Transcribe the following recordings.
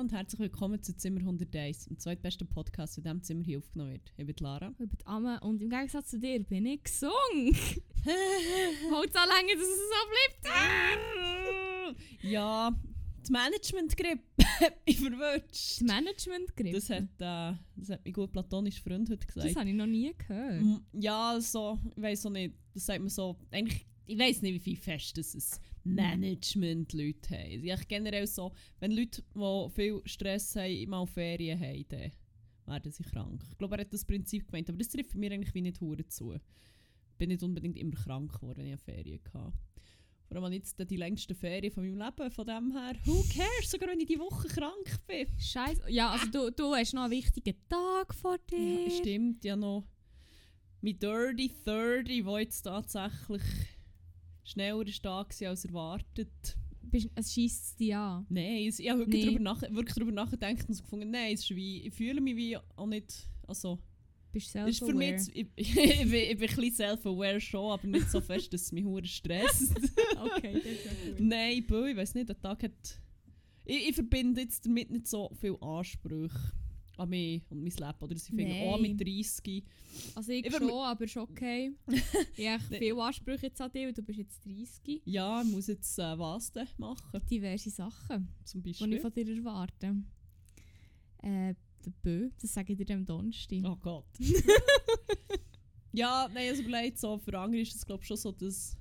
Hallo und herzlich willkommen zu Zimmer 101, dem zweitbesten Podcast, der in diesem Zimmer hier aufgenommen wird. Ich bin Lara. Ich bin Amme und im Gegensatz zu dir bin ich gesungen. Halt so lange, dass es so bleibt. ja, das Management-Grip ich verwünscht. Das Management-Grip? Das hat, äh, das hat mein gut platonischer Freund heute gesagt. Das habe ich noch nie gehört. M- Ja, so, ich weiß auch nicht, das sagt man so, eigentlich, ich weiß nicht, wie viel fest das ist. Management-Leute haben. Ich generell so, wenn Leute, die viel Stress haben, mal Ferien haben, dann werden sie krank. Ich glaube, er hat das Prinzip gemeint, aber das trifft mir eigentlich wie nicht hure zu. Ich bin nicht unbedingt immer krank geworden, wenn ich eine Ferien hatte. Vor allem jetzt die längste Ferien von meinem Leben, von dem her, who cares, sogar wenn ich die Woche krank bin. Scheiße. Ja, also du, du hast noch einen wichtigen Tag vor dir. Ja, stimmt, ja noch mein Dirty 30, wo jetzt tatsächlich schneller ist da als erwartet. Bist, es schießt dich an. Nein, es- ich habe wirklich, Nee. darüber nach, wirklich darüber nachgedacht und so gefunden, nein, es ist wie, ich fühle mich wie auch nicht, also, Bist es ist für mich, self-aware. jetzt- ich, ich, bin, ich bin ein bisschen self-aware schon, aber nicht so fest, dass es mich hure stresst. Okay, das ist ja gut. nein, boah, ich weiß nicht, der Tag hat, ich, ich verbinde jetzt damit nicht so viel Ansprüche an mich und mein Leben, oder sie finden auch Nein. mit 30, Also ich Ich schon, aber ist okay. ich habe viele Ansprüche jetzt an dich, weil du bist jetzt 30. ja, ich muss jetzt äh, was denn machen, Diverse Sachen, zum die ich Beispiel. von dir erwarte. Äh, der Bö, das sage ich dir am Donnerstag. Oh Gott. ja, nein, also überlegt, so, für andere ist es glaube ich schon so, dass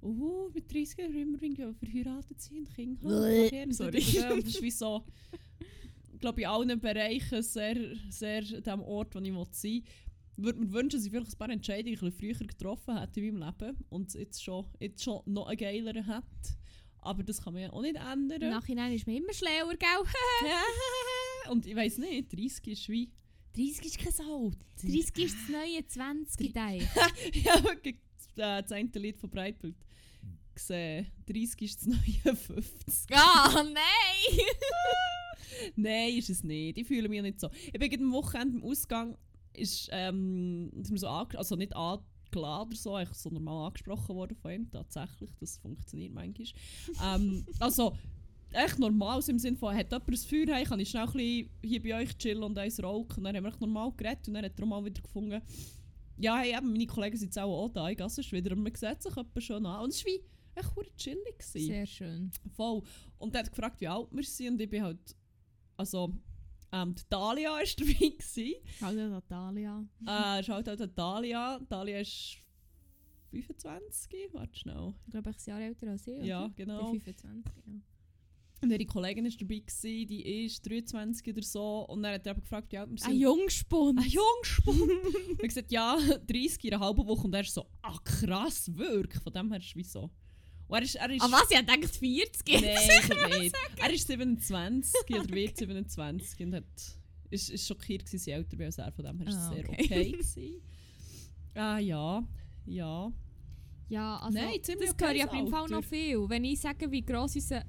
oh, mit 30 Jahren immer irgendwie verheiratet sind Kinder haben. Sorry. Das ist wie so, glaube in allen Bereichen sehr, sehr an dem Ort, wo ich sein will. würde mir wünschen, dass ich vielleicht ein paar Entscheidungen ein bisschen früher getroffen hätte in meinem Leben und jetzt schon, jetzt schon noch einen geileren hätte. Aber das kann man ja auch nicht ändern. Im Nachhinein ist man immer schlauer, gell? und ich weiß nicht, 30 ist wie... 30 ist kein Alt. 30 ist das neue 20, Dei. ja, wirklich äh, das eine Lied von Breitbild gesehen. 30 ist das neue 50. Ah, nein! Nein, ist es nicht. Ich fühle mich nicht so. Ich bin am Wochenende im Ausgang, ist, ähm, ist mir so also nicht angeladen oder so, eigentlich so normal angesprochen worden von ihm, tatsächlich. Das funktioniert manchmal. ähm, also, echt normal, so im Sinne von, hat jemand ein Feuer, hey, kann ich schnell ein bisschen hier bei euch chillen und eins rauchen. Und dann haben wir echt normal geredet und dann hat er mal wieder gefunden, ja, hey, eben, meine Kollegen sind jetzt auch, auch da, ich ist wieder, und man sieht sich etwa schon an. Und es war echt chillig. gewesen. Sehr schön. Voll. Und er hat gefragt, wie alt wir sind. Und ich bin halt. Also, ähm, die Dalia war dabei. Gewesen. Hallo Natalia. äh, schaut halt an Dalia. Dalia ist 25. Warte schnell. Ich glaube, ich bin ein Jahr älter als ich. oder? Ja, Ich genau. bin 25, ja. Und ihre Kollegin ist dabei. Gewesen, die ist 23 oder so. Und dann hat er eben gefragt, wie alt wir sind. Ein Jungspund. Ein Jungspund. und ich gesagt, ja, 30 in einer halben Woche. Und er ist so, ah krass, wirklich. Von dem her ist es wie so. Und er ist, er ist Ah, was? Ich hab gedacht 40. Nein, sicher nicht. Er ist 27 oder wird 27 und hat, ist, ist schockiert, gewesen, dass ich älter bin als er. Von dem her war es Ah, sehr okay. okay. gewesen. Ah ja, ja. Ja, also Nein, das höre ich aber im Fall noch viel. Wenn ich sage, wie gross unser...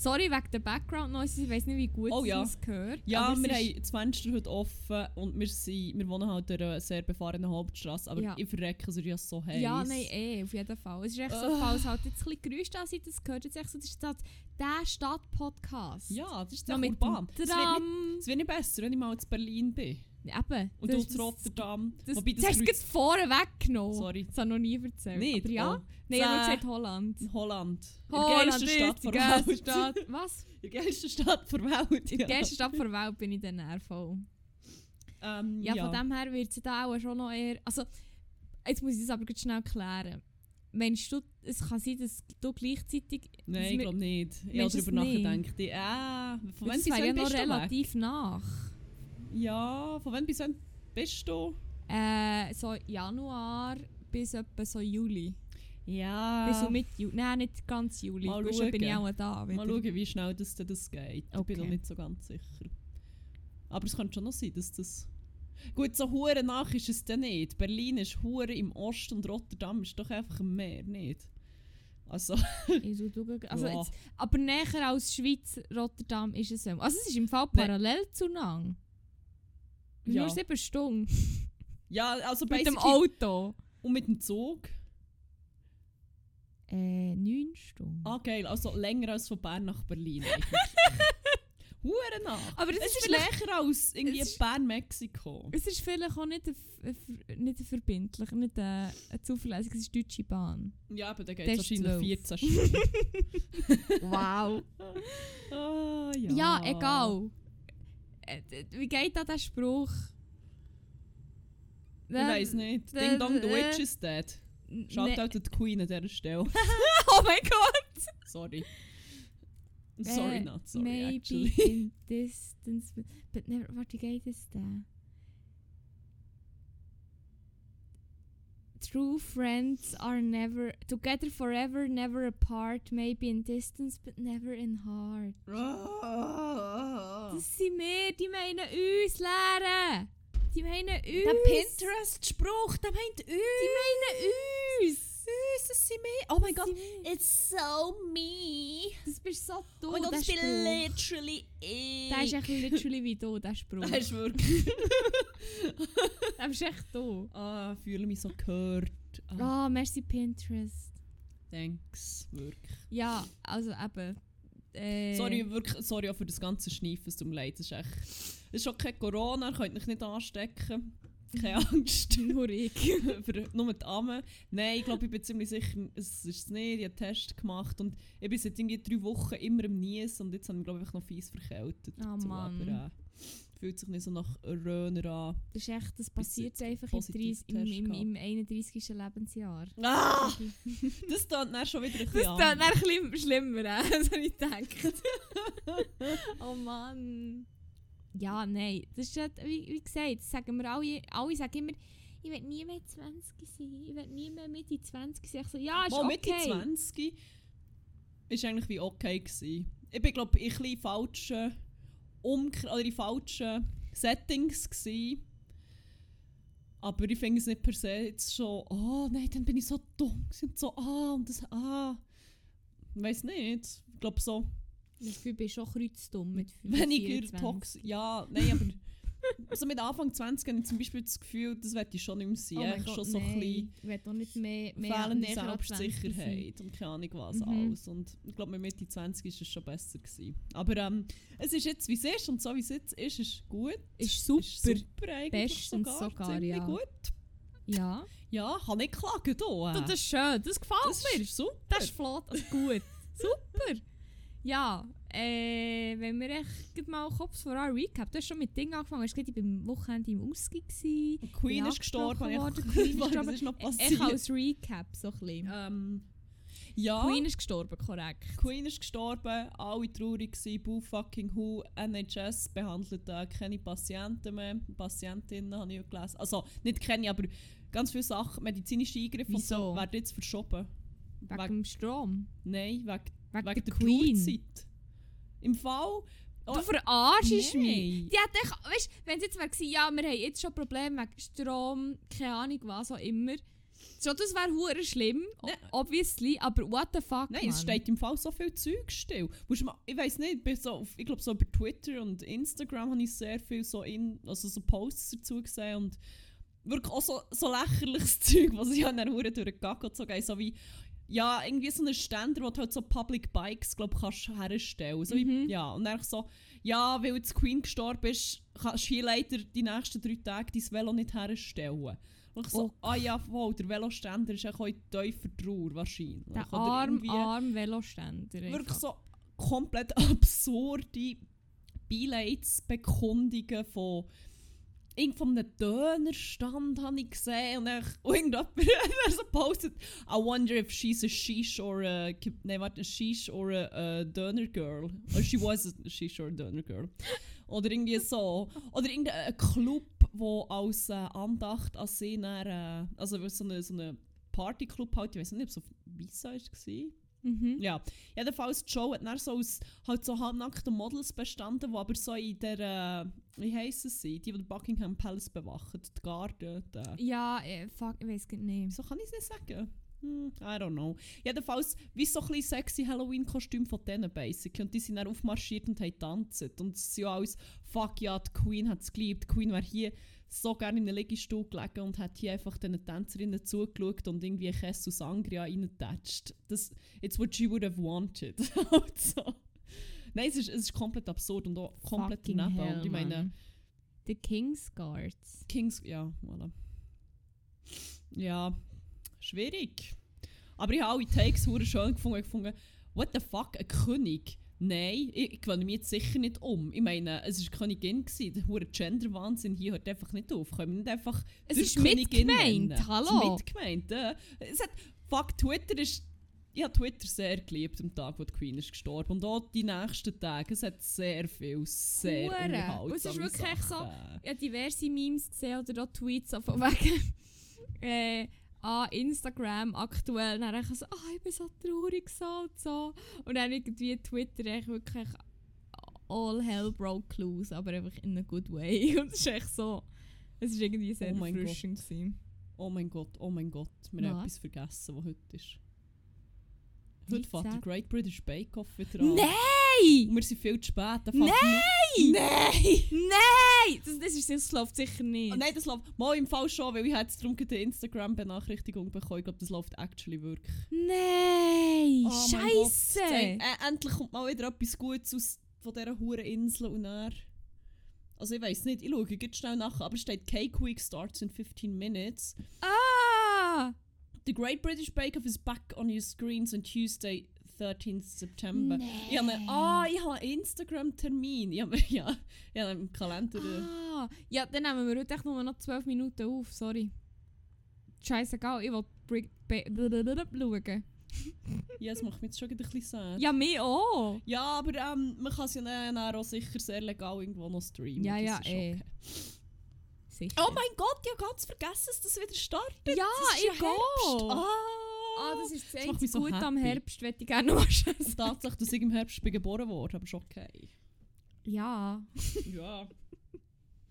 Sorry wegen der Background Noise, ich weiß nicht, wie gut Oh ja. es gehört. Ja, aber wir haben das Fenster heute offen und wir, sind, wir wohnen halt in einer sehr befahrenen Hauptstraße, aber Ja. ich verrecke, es ist ja so heiß. Ja, nein, eh, auf jeden Fall. Es ist echt so, Ah. falls halt jetzt ein bisschen Geräusch da sind, das gehört jetzt echt so, das ist das, der Stadtpodcast. Ja, das ist mit urban. Es wird, nicht, es wird nicht besser, wenn ich mal in Berlin bin. Eben. Und das du ist- zu Rotterdam. Das, Wobei das hast du jetzt vorne weggenommen. Sorry. Das habe ich noch nie erzählt. Nicht? Aber ja. Oh. Nein, ich habe gesagt Holland. Holland. Holland geilsten Stadt ist die geilste. Stadt. Was? In der geilsten Stadt der Welt. In der geilsten Stadt der Welt bin ich dann eher voll. Ähm, Ja, von dem her wird es da auch schon noch eher... Also, jetzt muss ich das aber ganz schnell klären. Meinst du, es kann sein, dass du gleichzeitig... Nein, ich glaube nicht. Ich habe du es darüber nachgedacht. Äh, von wann das bis wäre ja noch bist du relativ nach. Ja, von wann bis wann bist du? Äh, so Januar bis etwa so Juli. Ja. Bis so mit Juli. Nein, nicht ganz Juli. Mal August bin ich schauen. auch da. Mal wieder. schauen, wie schnell das, das geht. Ich bin Okay. noch nicht so ganz sicher. Aber es könnte schon noch sein, dass das... Gut, so hure nach ist es dann nicht. Berlin ist hure im Osten und Rotterdam ist doch einfach im Meer, nicht? Also, Ich so, du, also Ja. jetzt, aber näher als Schweiz, Rotterdam ist es so. Also es ist im Fall parallel zu lang. Ja. Nur sieben Stunden. ja, also Mit dem Auto. Und mit dem Zug? Äh, neun Stunden. Ah, geil. Also länger als von Bern nach Berlin. Hure nach. Aber das Es ist ist näher als irgendwie Bern, Mexiko. Es ist vielleicht auch nicht, nicht verbindlich, nicht ein, ein zuverlässig, es ist Deutsche Bahn. Ja, aber da geht es wahrscheinlich 12. 14 Stunden. Wow. ah, ja. Ja, egal. Äh, Wie geht da der Spruch? Ich weiß nicht. Ding Dong, the äh, Witch is dead. Schaut ne- out die Queen an dieser Stelle. Oh mein Gott! Sorry. Sorry, Äh, not sorry, Maybe actually. in distance, but, never. Warte, wie geht es da? True friends are never together forever, never apart. Maybe in distance, but never in heart. Ah. Das sind wir, die meinen uns, Lehre. Die meinen uns. Der Pinterest-Spruch, der meint uns. Die meinen uns. Uns, das sind wir. Oh mein Das Gott. It's so me. Das bist so du, Oh mein Gott, der das bin literally ich. Der ist echt literally wie du, der Spruch. Das ist wirklich... Der bist echt du. ah, fühle mich so gehört. Ah, Ah, merci Pinterest. thanks. Wirklich. Ja, also eben. Äh, Sorry, wirklich, sorry auch für das ganze Schniefen, es tut mir leid. Es ist echt... Es ist schon kein Corona, ihr könnt euch nicht anstecken. Keine Angst. Nur ich. für nur die Arme. Nein, ich glaube, ich bin ziemlich sicher, es ist es nicht. Ich habe einen Test gemacht und ich bin seit irgendwie drei Wochen immer im Nies und jetzt habe ich glaube ich noch fies verkältet. Dazu, Mann. Aber äh, fühlt sich nicht so nach Röner an. Das ist echt, das passiert einfach im, 30, im, im, im 31. Lebensjahr. Ah! Das tut dann schon wieder ein Das bisschen ist dann an. ein bisschen schlimmer, äh, als ich denke. oh Mann. Ja, nein. Das ist halt, wie, wie gesagt, das sagen wir alle, alle sagen immer, ich will nie mehr 20 sein, ich will nie mehr Mitte 20 sein. Ich so, ja, ist Mal okay. Mitte 20 ist eigentlich wie okay gewesen. Ich bin glaube ich in ein Umkr oder in falschen Settings gewesen. Aber ich finde es nicht per se jetzt schon, oh nein, dann bin ich so dumm und so, ah und das, ah. Ich weiß nicht. Ich glaube so Ich bin schon kreuzdumm mit weniger 24. toxisch. Ja, nein, aber so mit Anfang 20 habe ich zum Beispiel das Gefühl, das werde ich schon nicht mehr sein. Oh Echt Gott, schon so ein nein. bisschen Ich will auch nicht mehr, mehr fehlende näher an 20 sein. Selbstsicherheit und keine Ahnung was Mhm. alles. Und ich glaube, mit Mitte 20 ist es schon besser gewesen. Aber ähm, es ist jetzt, wie es ist und so wie es jetzt ist, ist gut. Ist super. Ist super eigentlich Bestens sogar, sogar, ziemlich ja. gut. Ja. Ja, kann nicht klagen hier. Das, das ist schön, das gefällt das mir. ist super. Das ist flott, also gut. Super. Ja, äh, wenn wir echt mal Kopf vor Recap, du hast schon mit Dingen angefangen, hast gesagt, ich war am Wochenende im Ausgang. gewesen. Queen ist gestorben. Ich, Queen ist was gestorben. ist noch Ich passiert? als Recap so ein bisschen. ähm, ja, Queen ist gestorben, korrekt. Queen ist gestorben, alle traurig gewesen, Boo fucking who, NHS behandelt äh, keine Patienten mehr, Patientinnen habe ich gelesen. Also nicht keine, aber ganz viele Sachen, medizinische Eingriffe und so werden jetzt verschoben. Wegen Wegen- dem Strom. Nein, wegen, Wegen, wegen der der Queen. Blutzeit. Im Fall... Oh, Du verarschst nein. mich. Die hat echt, weißt, wenn es jetzt wäre ja, wir haben jetzt schon Probleme wegen Strom, keine Ahnung was auch immer. Schon, das wäre hure schlimm, Nein. obviously, aber what the fuck, Nein, es Mann. steht im Fall so viel Zeug still. Mal, ich weiß nicht, so auf, ich glaube so über Twitter und Instagram habe ich sehr viel so, in, also so Posts dazu gesehen und wirklich auch so, so lächerliches Zeug, was ich an der Hure durch den Gag so gehe, so wie ja, irgendwie so einen Ständer, wo du halt so Public Bikes, glaub, kannst herstellen. So wie, Mhm. ja, und dann so, ja, weil jetzt Queen gestorben ist, kannst du hier leider die nächsten drei Tage dein Velo nicht herstellen. Und ich so, Oh. ah ja, voll, der Veloständer ist auch in tiefer Trauer wahrscheinlich. Der Oder arm, arm Veloständer. wirklich einfach. so komplett absurde Beileidsbekundungen von irgend von einem Dönerstand habe ich gesehen und, dann, und irgendjemand so postet I wonder if she's a sheesh or a nein warte a sheesh or a, a Döner girl. Or she was a sheesh or a Döner girl. Oder irgendwie so. Oder irgendein Club wo als äh, Andacht an sie dann, äh, also so eine, so eine Partyclub halt ich weiß nicht ob es auf Visa war Mhm. ja, jedenfalls die Show hat dann so aus halt so halbnackten Models bestanden, die aber so in der, äh, wie heissen sie, die, die Buckingham Palace bewachen, die Garde, die, Ja, äh, fuck, ich weiß nicht. wieso kann ich es nicht sagen? Hm, I don't know. Jedenfalls, wie so ein sexy Halloween-Kostüm von denen basically. Und die sind dann aufmarschiert und haben getanzt. Und es sind ja alles, fuck ja, die Queen hat es geliebt. Die Queen wäre hier so gerne in einem Liegestuhl gelegen und hat hier einfach den Tänzerinnen zugeschaut und irgendwie ein Kess und Sangria reingetatscht. Das, it's what she would have wanted. also, Nein, es ist, es ist komplett absurd und auch komplett Fucking daneben. hell, und ich meine. The King's Guards. Kings, ja, voilà. Ja, schwierig. Aber ich habe alle Takes schön gefunden. Gefunden, what the fuck, ein König? Nein, ich, ich gewöhne mich jetzt sicher nicht um. Ich meine, es war Königin. Gewesen. Der hure Gender-Wahnsinn hier hört einfach nicht auf. Können wir nicht einfach Es ist Königin mitgemeint, nennen? hallo? Es ist mitgemeint, ja. Es hat, fuck, Twitter ist... Ich habe Twitter sehr geliebt am Tag, wo die Queen ist gestorben. Und auch die nächsten Tage. Es hat sehr viel, sehr Hure. unterhaltsame es ist wirklich echt so- Sachen. Ich habe diverse Memes gesehen oder auch Tweets so von wegen äh, an Instagram aktuell. Dann ich so, ah, ich bin so traurig so und so. Und dann irgendwie Twitter echt wirklich all hell broke loose, aber einfach in a good way. Und es ist echt so, es ist irgendwie sehr Oh erfrischend gewesen. Oh mein Gott, oh mein Gott. Wir haben Was? etwas vergessen, was heute ist. Heute fährt der Great British Bake Off wieder an. Nein! Und wir sind viel zu spät. Nein! Nein! Nein! Das, das, ist, das läuft sicher nicht. Oh, nein, das läuft mal im Fall schon, weil ich jetzt darum eine Instagram-Benachrichtigung bekommen. Ich glaube, das läuft actually wirklich. Nein! Oh Scheiße! Äh, endlich kommt mal wieder etwas Gutes aus von dieser huren Insel und er. Also ich weiß nicht, ich schaue jetzt schnell nach, aber es steht Cake Week starts in 15 minutes. Ah! The Great British Bake Off is back on your screens on Tuesday, 13th September. Ich habe einen, ah, ich habe einen Instagram-Termin. Ich habe, ja, ich habe im Kalender. äh, Ah, ja, dann nehmen wir heute echt nur noch 12 Minuten auf, sorry. Scheißegal, ich blablabla schauen. Ja, das macht mich jetzt schon ein bisschen sad. Ja, mir auch. Ja, aber ähm, man kann es ja dann auch sicher sehr legal irgendwo noch streamen. Ja, ja, eh. okay. Sicher. Oh mein Gott, ich habe ganz vergessen, dass das wieder startet. ja, das ist ich ja Herbst. Ah, Ah, das ist das Das einzige so Gute am happy. Herbst, möchte ich gerne noch. Tatsache, dass ich im Herbst bin geboren wurde, aber ist okay. Ja. Ja,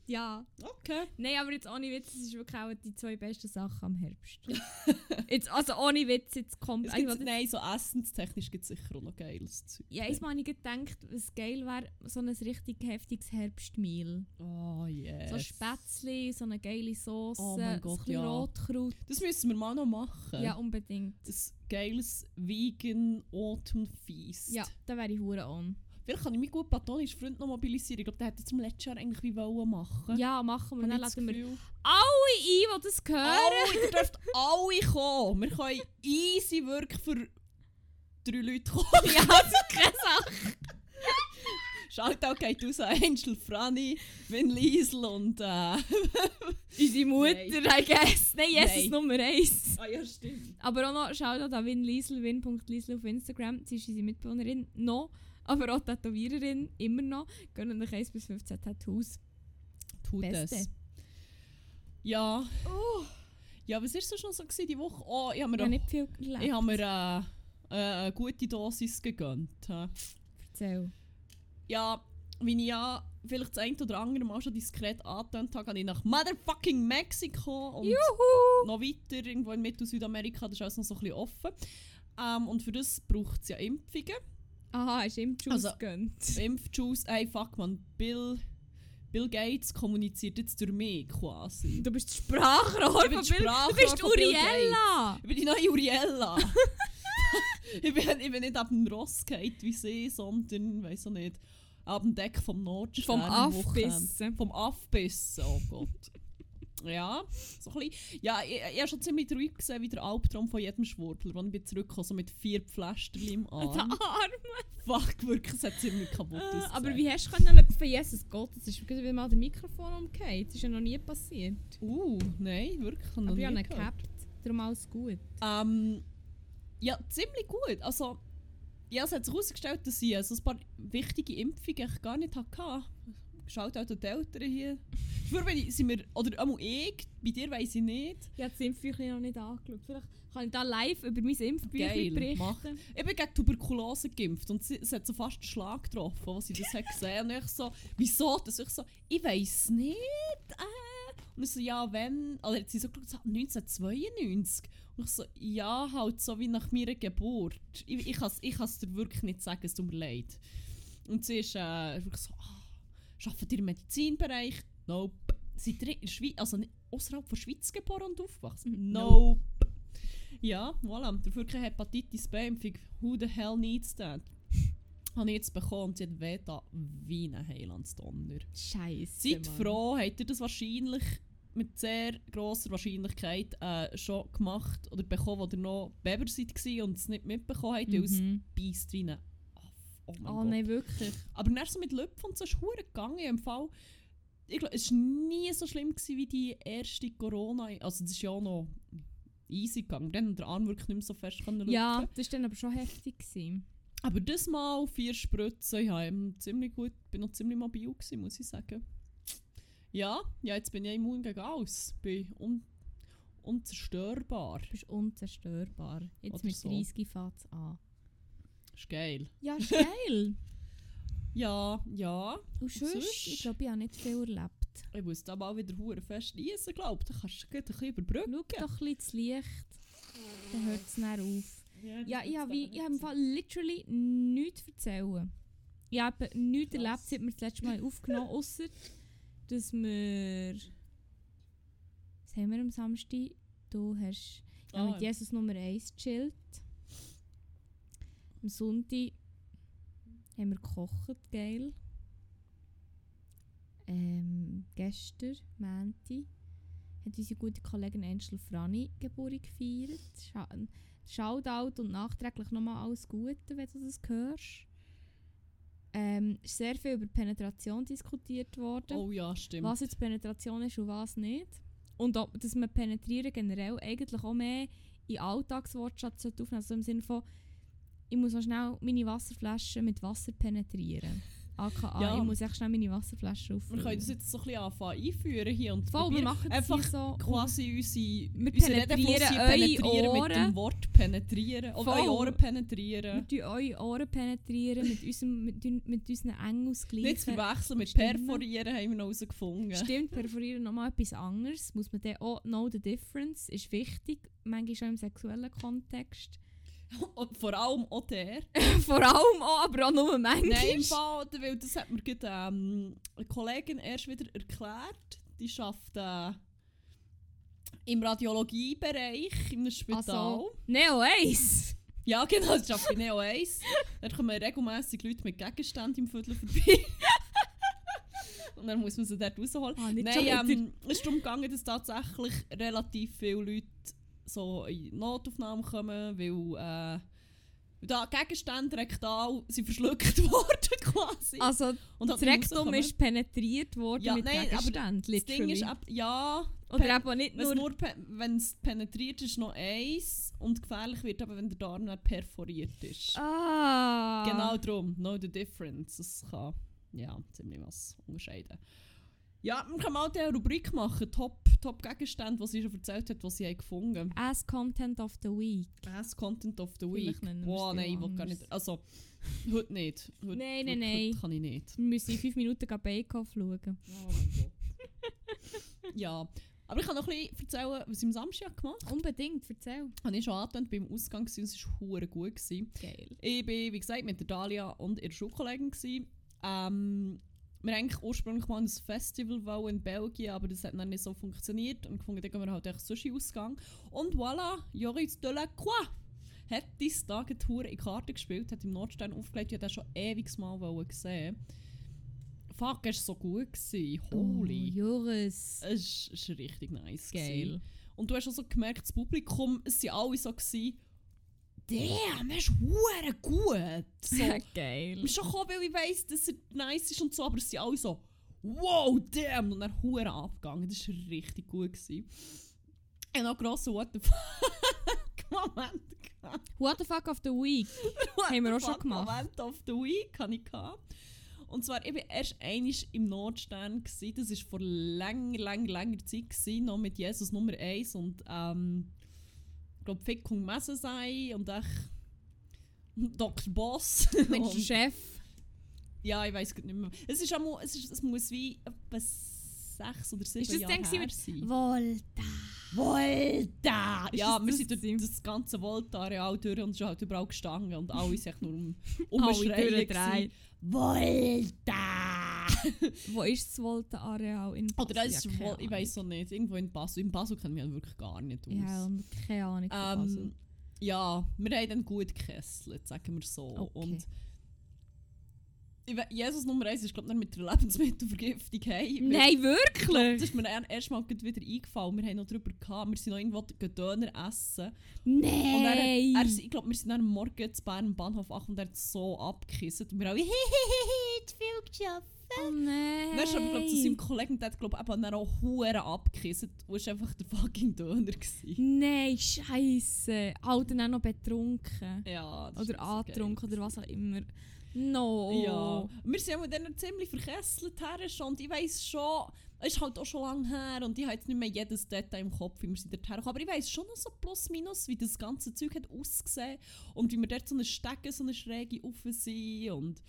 Ja. okay. Nein, aber jetzt ohne Witz, das ist wirklich auch die zwei besten Sachen am Herbst. jetzt, also ohne Witz, jetzt kommt... Es Ich gibt, nein, so essenstechnisch gibt es sicher auch noch geiles Zeug. ja, ich habe gedacht, was geil wäre, so ein richtig heftiges Herbstmeal. Oh, yes. So Spätzli, so eine geile Sauce, Oh mein Gott, ein ja. Rotkraut. Das müssen wir mal noch machen. Ja, unbedingt. Das geiles Vegan Autumn Feast. Ja, da wäre ich hure on. Vielleicht kann ich meinen guten platonischen Freund noch mobilisieren. Ich glaube, der hätte zum letzten Jahr eigentlich wie wollen machen. Ja, machen wir. Dann laden wir alle ein, die das hören. Alle, ihr dürft alle kommen. Wir können easy wirklich für drei Leute kommen. ja, das ist keine Sache. Shoutout geht raus an Angel, Franny, Vin Liesel und äh... Unsere Mutter, Nein. I guess. Nein, Jesus Nein. Nummer eins. Ah ja, stimmt. Aber auch noch Shoutout an Win Liesel, win.liesel auf Instagram. Sie ist unsere Mitbewohnerin, noch. Aber auch Tätowiererin, immer noch. Gönnen euch 1 bis 15 Tattoos. Tut Beste. es. Ja. Ja, was war so schon so gewesen, die Woche? Oh, ich habe Ich mir, nicht viel gelernt. ich hab mir äh, äh, eine gute Dosis gegönnt. Erzähl. Ja, wie ich ja vielleicht das ein oder andere Mal schon diskret angetönt habe, gehe ich nach motherfucking Mexiko und Juhu! noch weiter irgendwo in Mittel- Südamerika, das ist alles noch so ein bisschen offen. Ähm, und für das braucht es ja Impfungen. Aha, hast du ihm Juice Also- gegönnt. Impfjuice, ey fuck man, Bill, Bill Gates kommuniziert jetzt durch mich quasi. Du bist das Sprachrohr Ich bin von Bill. Du Sprachrohr bist von Bill Uriella. Ich bin die neue Uriella. ich, bin, ich bin nicht ab dem Ross gefallen wie sie, sondern, weiß auch nicht, ab dem Deck vom Nordstern. Vom. Afbissen. Vom Afbissen, oh Gott. Ja, so ein bisschen. Ja, ich, ich habe schon ziemlich traurig gesehen, wie der Albtraum von jedem Schwurbler, als ich bin zurückgekommen so mit vier Pflasterchen im Der Arm. Arm. Fuck, wirklich, es hat ziemlich kaputt Äh, ausgesehen. aber wie hast du können von Jesus Gott? Das ist wieder mal der Mikrofon umgekehrt. Das ist ja noch nie passiert. Uh, nein, wirklich. ich habe noch Aber ich habe nie ihn. Darum alles gut. Ähm, ja, ziemlich gut. Also, ja, es hat sich herausgestellt, dass ich also ein paar wichtige Impfungen gar nicht hatte. Schaut auch die Eltern hier. Dafür bin ich, sind wir, oder einmal ich, bei dir weiss ich nicht. Ich habe das Impfbüchlein noch nicht angeschaut. Vielleicht kann ich da live über mein Impfbüchlein berichten. mach. Ich bin gegen Tuberkulose geimpft und sie, es hat so fast einen Schlag getroffen, als sie das hat gesehen Und ich so, wieso? Das ich so, ich weiss nicht. Äh. Und ich so, ja, wenn? Oder hat sie so gesagt, 1992. Und ich so, ja, halt so wie nach meiner Geburt. Ich, ich kann es ich kann's dir wirklich nicht sagen, es tut mir leid. Und sie ist äh, wirklich so, ah, arbeitet ihr im Medizinbereich? Nope. Seid ihr in der Schweiz, also außerhalb von der Schweiz geboren und aufgewachsen? Nope. Ja, voilà. Dafür keine Hepatitis B-Impfung. Who the hell needs that? habe ich jetzt bekommen und sie hat weh da wie ein Heilandsdonner. Scheiße. Seid Mann. froh, habt ihr das wahrscheinlich mit sehr grosser Wahrscheinlichkeit äh, schon gemacht oder bekommen, wo ihr noch Beber seid und es nicht mitbekommen habt, weil es Mhm. beißt wie ein. Oh mein Oh Gott. nein, wirklich. Aber dann so mit Löpfen und so ist es gegangen. Im Fall, ich glaube, es war nie so schlimm gewesen wie die erste Corona. Also das ist ja auch noch easy gegangen. Dann hat der Arm wirklich nicht mehr so fest können Ja, das war dann aber schon heftig. Gewesen. Aber das Mal vier Spritzen, ich habe ziemlich gut, bin noch ziemlich mobil gewesen, muss ich sagen. Ja, ja jetzt bin ich immun gegen alles. Bin un unzerstörbar. Du bist unzerstörbar. Jetzt Oder mit so. 30 fängt es an. Ist geil. Ja, ist geil. Ja, ja. Und sonst, sonst? ich glaube, ich habe nicht viel erlebt. Ich muss da mal wieder hure fest lesen, glaube ich. Kannst du gleich ein bisschen überbrücken. Schau doch ein bisschen das Licht. Dann hört es dann auf. Ja, ich habe, ich habe im Fall literally nichts erzählen. Ich habe nichts Krass. erlebt, seit wir das letzte Mal aufgenommen außer dass wir... Was haben wir am Samstag? Du hast ja, mit Jesus Nummer 1 gechillt. Am Sonntag haben wir gekocht, geil. Ähm, gestern, Mänti, hat unsere gute Kollegin Angel Frani Geburt gefeiert. Shoutout und nachträglich nochmal alles Gute, wenn du das hörst. Ähm, es ist sehr viel über Penetration diskutiert worden. Oh ja, stimmt. Was jetzt Penetration ist und was nicht. Und ob, dass man Penetrieren generell eigentlich auch mehr in Alltagswortschatz sollte aufnehmen Also im Sinne von, ich muss noch schnell meine Wasserflasche mit Wasser penetrieren. AKA, Ja. ich muss echt schnell meine Wasserflasche Wir auffüllen. können das jetzt so ein bisschen anfangen einführen hier und Voll, wir machen einfach so. quasi unsere, Wir unsere penetrieren penetrieren mit Ohren. dem Wort penetrieren. Oder eure Ohren Wir penetrieren. tun eure Ohren penetrieren mit, unserem, mit, mit unseren eng Nicht zu verwechseln mit Stimmen. perforieren haben wir noch herausgefunden. Stimmt, perforieren nochmal etwas anderes. Muss man dann auch know the difference. Ist wichtig, manchmal schon im sexuellen Kontext. Vor allem auch der. Vor allem auch, aber auch nur manchmal. Nein, im Fall, weil das hat mir gerade, ähm, eine Kollegin erst wieder erklärt. Die arbeitet äh, im Radiologiebereich in einem Spital. Also, Neo Ace! Ja, genau, das arbeitet bei Neo 1. Dort kommen regelmässig Leute mit Gegenständen im Viertel vorbei. Und dann muss man sie dort rausholen. Ah, Nein, ähm, es ist darum gegangen, dass tatsächlich relativ viele Leute so in Notaufnahmen kommen, weil äh, da Gegenstände rektal sind verschluckt worden quasi. Also, und das Rektum ist penetriert worden Ja, mit nein, aber Gegenständen, Das Ding ist, ab, ja, Oder eben nicht wenn nur... es nur wenn es penetriert ist, noch eins und gefährlich wird, aber wenn der Darm nicht perforiert ist. ah! Genau darum, know the difference. Es kann ja ziemlich was unterscheiden. Ja, wir können mal eine Rubrik machen, Top, Top Gegenstände, die sie schon erzählt hat, was sie haben gefunden As Content of the Week. Best Content of the Week. ja nein, ich will gar nicht. Also, heute nicht. Heute, Nein, nein, nein. Heute kann ich nicht. Wir müssen in 5 Minuten gehen Bake-Off schauen. Oh mein Gott. ja. Aber ich kann noch ein bisschen erzählen, was ich am Samstag gemacht habe. Unbedingt, erzähl. Habe ich schon angetönt beim Ausgang und es war gut. Gewesen. Geil. Ich bin, wie gesagt, mit der Dalia und ihrer Schulkollegin. gewesen. Ähm, wir eigentlich ursprünglich mal ein Festival in Belgien, aber das hat dann nicht so funktioniert. Und gefunden, dann gehen wir halt echt Sushi-Ausgang. Und voilà, Joris de la Croix hat diese Tage Tour in Karte gespielt, hat im Nordstern aufgelegt. Ich habe den schon ewig mal gesehen. Fuck, es war so gut. Gewesen. Holy. Oh, Joris. Es war richtig nice. Geil. gewesen. Und du hast auch so gemerkt, das Publikum, es waren alle so, gewesen, damn, er ist hure gut. So, Geil. ich bin schon gekommen, weil ich weiss, dass er nice ist und so, aber es sind alle so, wow, damn, und dann hure abgegangen. Das war richtig gut. Gewesen. Ich hatte noch grossen What the fuck Moment. What the fuck of the Week? What Haben wir auch schon gemacht. Moment of the Week hatte ich. Gehabt. Und zwar, ich war erst einmal im Nordstern. Gewesen. Das war vor langer, langer, langer Zeit. Gewesen, noch mit Jesus Nummer 1 und ähm, glaube Fick und Messe sein und echt Dr. Boss. Mensch, der Chef. ja, ich weiß nicht mehr. Es, ist einmal, es, ist, es muss wie etwa sechs oder sieben Ist das Jahre gewesen her mit sein. Volta. Volta! Ist Ja, das wir das sind durch das ganze Volta-Areal durch und es ist halt überall gestanden und alle sind nur um, umschreien. Volta! Wo ist das Volta-Areal in Basel? Oder das ist, Ja, Vol ich weiß so nicht, irgendwo in Basel. In Basel kennen wir halt wirklich gar nicht aus. Ja, keine Ahnung ähm, ja, wir haben dann gut gekesselt, sagen wir so. Okay. Und Jesus Nummer 1 ist, glaube ich, mit der Lebensmittelvergiftung hey. Nein, wirklich? Das ist mir er- erst mal wieder eingefallen. Wir haben noch darüber gehabt. Wir sind noch irgendwo Döner essen. Nein! er, ich glaube, wir sind dann am Morgen zu Bern am Bahnhof ach und er hat so abgekissen. Und wir alle, hihihihi, zu viel geschafft. oh nein! Dann ist aber, glaube zu seinem Kollegen, der hat, glaube ich, eben dann auch Huren abgekissen. Und es war einfach der fucking Döner. Gewesen. Nein, Scheiße. Alter, dann noch betrunken. Ja, das Oder nicht so angetrunken oder was auch immer. No. Ja, wir sind ja mit denen ziemlich verkesselt her. Und ich weiss schon, es ist halt auch schon lange her und ich habe jetzt nicht mehr jedes Detail im Kopf, wie wir sind dort hergekommen. Aber ich weiss schon noch so plus minus, wie das ganze Zeug hat ausgesehen und wie wir dort so eine Stege, so eine Schräge rauf sind und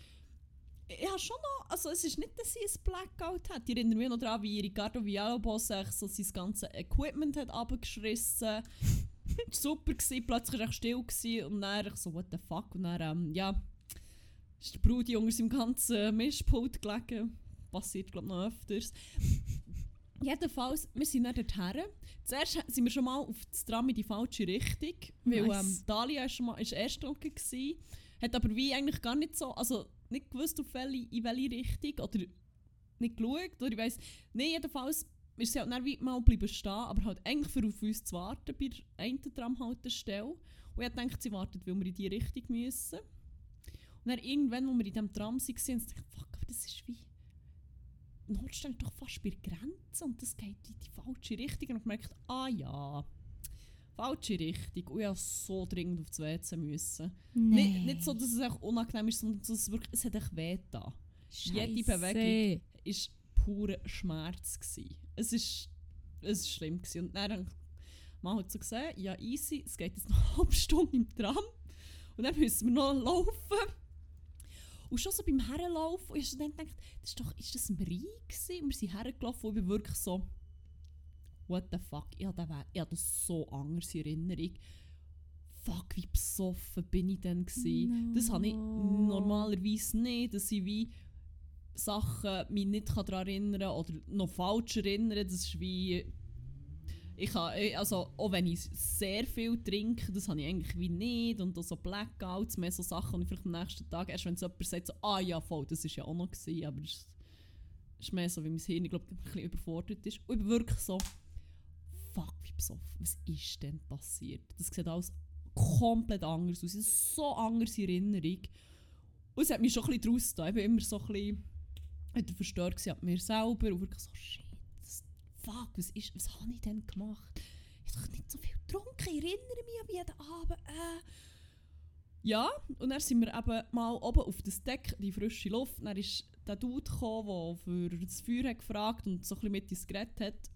ich habe schon noch, also es ist nicht, dass sie ein Blackout hat. Ich erinnere mich noch daran, wie Ricardo Villalobos sich so sein ganzes Equipment hat runtergeschissen. Super gewesen, plötzlich war er still gewesen und dann ich so, what the fuck, und dann, ähm, ja, ist der Brudi unter seinem ganzen Mischpult gelegen. Passiert, glaube ich, noch öfters. Jedenfalls, wir sind dann dorthin. Zuerst sind wir schon mal auf das Tram in die falsche Richtung, weil Nice. ähm, Dalia ist schon mal ist erst dran gewesen, hat aber wie eigentlich gar nicht so, also nicht gewusst, auf welche, in welche Richtung oder nicht geschaut, oder ich weiss, nee, jedenfalls ist sie halt dann wie mal bleiben stehen, aber halt eigentlich für auf uns zu warten bei der einen Tramhaltestelle. Und ich dachte, sie wartet, weil wir in die Richtung müssen. Und dann irgendwann, als wir in diesem Tram waren, haben sie gedacht, fuck, aber das ist wie... Ist doch fast bei der Grenze und das geht in die falsche Richtung. Und ich gemerkt, ah ja, falsche Richtung. Und ich musste so dringend aufs WC. Müssen. Nicht, nicht so, dass es echt unangenehm ist, sondern dass es wirklich, es hat echt weh da. jede Bewegung. ist purer Schmerz gsi. Es ist es ist schlimm gsi. und dann ich mal halt so gesehen, ja easy, es geht jetzt noch eine halbe Stunde im Tram und dann müssen wir noch laufen. Und schon so beim Herlaufen, und ich habe dann gedacht, das ist doch, ist das ein Rhein? Und wir sind hergelaufen und ich bin wirklich so, what the fuck, ich habe, das so anders in Erinnerung. Fuck, wie besoffen bin ich denn gsi? Das habe ich No. normalerweise nicht, dass ich wie Sachen mich nicht daran erinnern kann oder noch falsch erinnern. Das ist wie. Ich kann, eh, also, auch wenn ich sehr viel trinke, das habe ich eigentlich wie nicht. Und auch so Blackouts, mehr so Sachen, und ich vielleicht am nächsten Tag, erst wenn es jemand sagt, so, ah ja, voll, das war ja auch noch. Gewesen, aber es ist mehr so, wie mein Hirn, ich glaube, ein bisschen überfordert ist. Und ich bin wirklich so, fuck, wie besoffen, was ist denn passiert? Das sieht alles komplett anders aus. Es ist so anders in Erinnerung. Und es hat mich schon ein bisschen draus getan. Ich bin immer so ein bisschen verstört an mir selber und wirklich so, shit, fuck, was, ist, was habe ich denn gemacht? Ich habe nicht so viel getrunken, ich erinnere mich an jeden Abend. Äh. Ja, und dann sind wir eben mal oben auf das Deck, die frische Luft. Dann ist der Dude gekommen, der für das Feuer hat gefragt und so ein bisschen mit ins Gerät hat.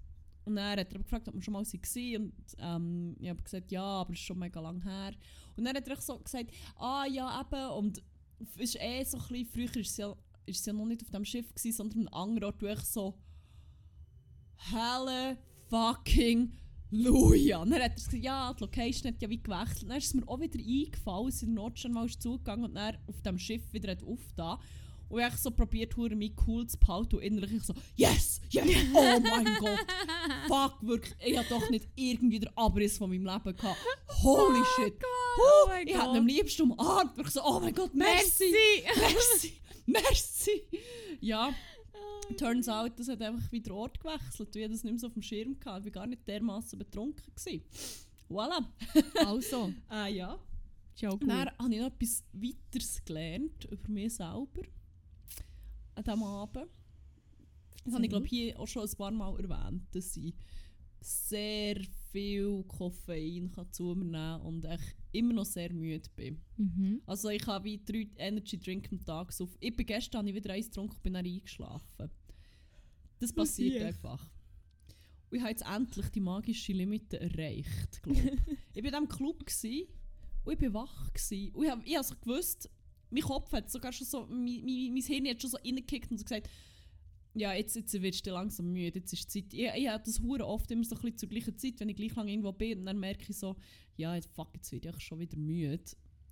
Und dann hat er gefragt, ob wir schon mal waren. Und ähm, ich habe gesagt, ja, aber es ist schon mega lang her. Und dann hat er so gesagt, ah ja, eben. Und es ist eh so ein bisschen, früher ist es ja, ist ja noch nicht auf dem Schiff, gewesen, sondern an einem anderen Ort, wo ich so helle fucking Luja. Dann hat er gesagt, ja, die Location hat ja wie gewechselt. Dann ist es mir auch wieder eingefallen, als in Nordstern mal zugegangen und dann auf dem Schiff wieder hat aufgetan. Und ich habe so probiert, hure mich cool zu behalten und innerlich ich so, yes, yes, oh mein Gott, fuck, wirklich, ich habe doch nicht irgendwie den Abriss von meinem Leben gehabt. Holy shit. Oh mein Ich hätte am liebsten umarmt. Ich so, oh mein Gott, merci, merci, merci. Ja, turns out, das hat einfach wieder Ort gewechselt. Ich hatte das nicht mehr so auf dem Schirm. Gehabt. Ich war gar nicht dermaßen betrunken. Gewesen. Voilà. Also, Äh, ja. ist ja auch Und dann gut. habe ich noch etwas weiteres gelernt über mich selber. An diesem Abend. Das habe ich, glaube hier auch schon ein paar Mal erwähnt, dass ich sehr viel Koffein kann zu mir nehmen und ich immer noch sehr müde bin. Mhm. Also ich habe wie drei Energy Drink am Tag so. Ich bin gestern habe ich wieder eins getrunken und bin dann eingeschlafen. Das passiert Passiert. einfach. Und ich habe jetzt endlich die magische Limite erreicht, glaube ich. ich war in diesem Club gsi und ich war wach. Gsi. Und ich habe ich hab so gewusst, mein Kopf hat sogar schon so, mein, mein, mein Hirn hat schon so reingekickt und so gesagt, ja, jetzt, jetzt wirst du langsam müde, jetzt ist die Zeit. Ich, ich habe das hure oft immer so ein bisschen zur gleichen Zeit, wenn ich gleich lang irgendwo bin und dann merke ich so, ja, jetzt, fuck, jetzt werde ich schon wieder müde.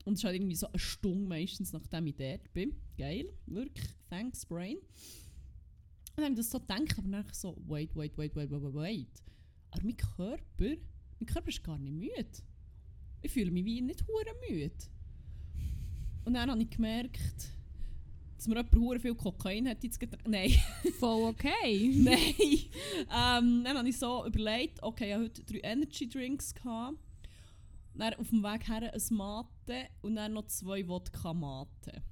Und es ist halt irgendwie so eine Stunde meistens, nachdem ich dort bin. Geil, wirklich, thanks Brain. Und dann habe ich das so gedacht, aber dann so, wait, wait, wait, wait, wait, wait, wait. Aber mein Körper, mein Körper ist gar nicht müde. Ich fühle mich wie nicht hure müde. Und dann habe ich gemerkt, dass mir jemand viel Kokain hat ins Getränk. Nein, Voll okay. nein. ähm, dann habe ich so überlegt, okay, ich hatte heute drei Energy Drinks. Gehabt. Dann auf dem Weg her ein Mate und dann noch zwei Wodka Mate.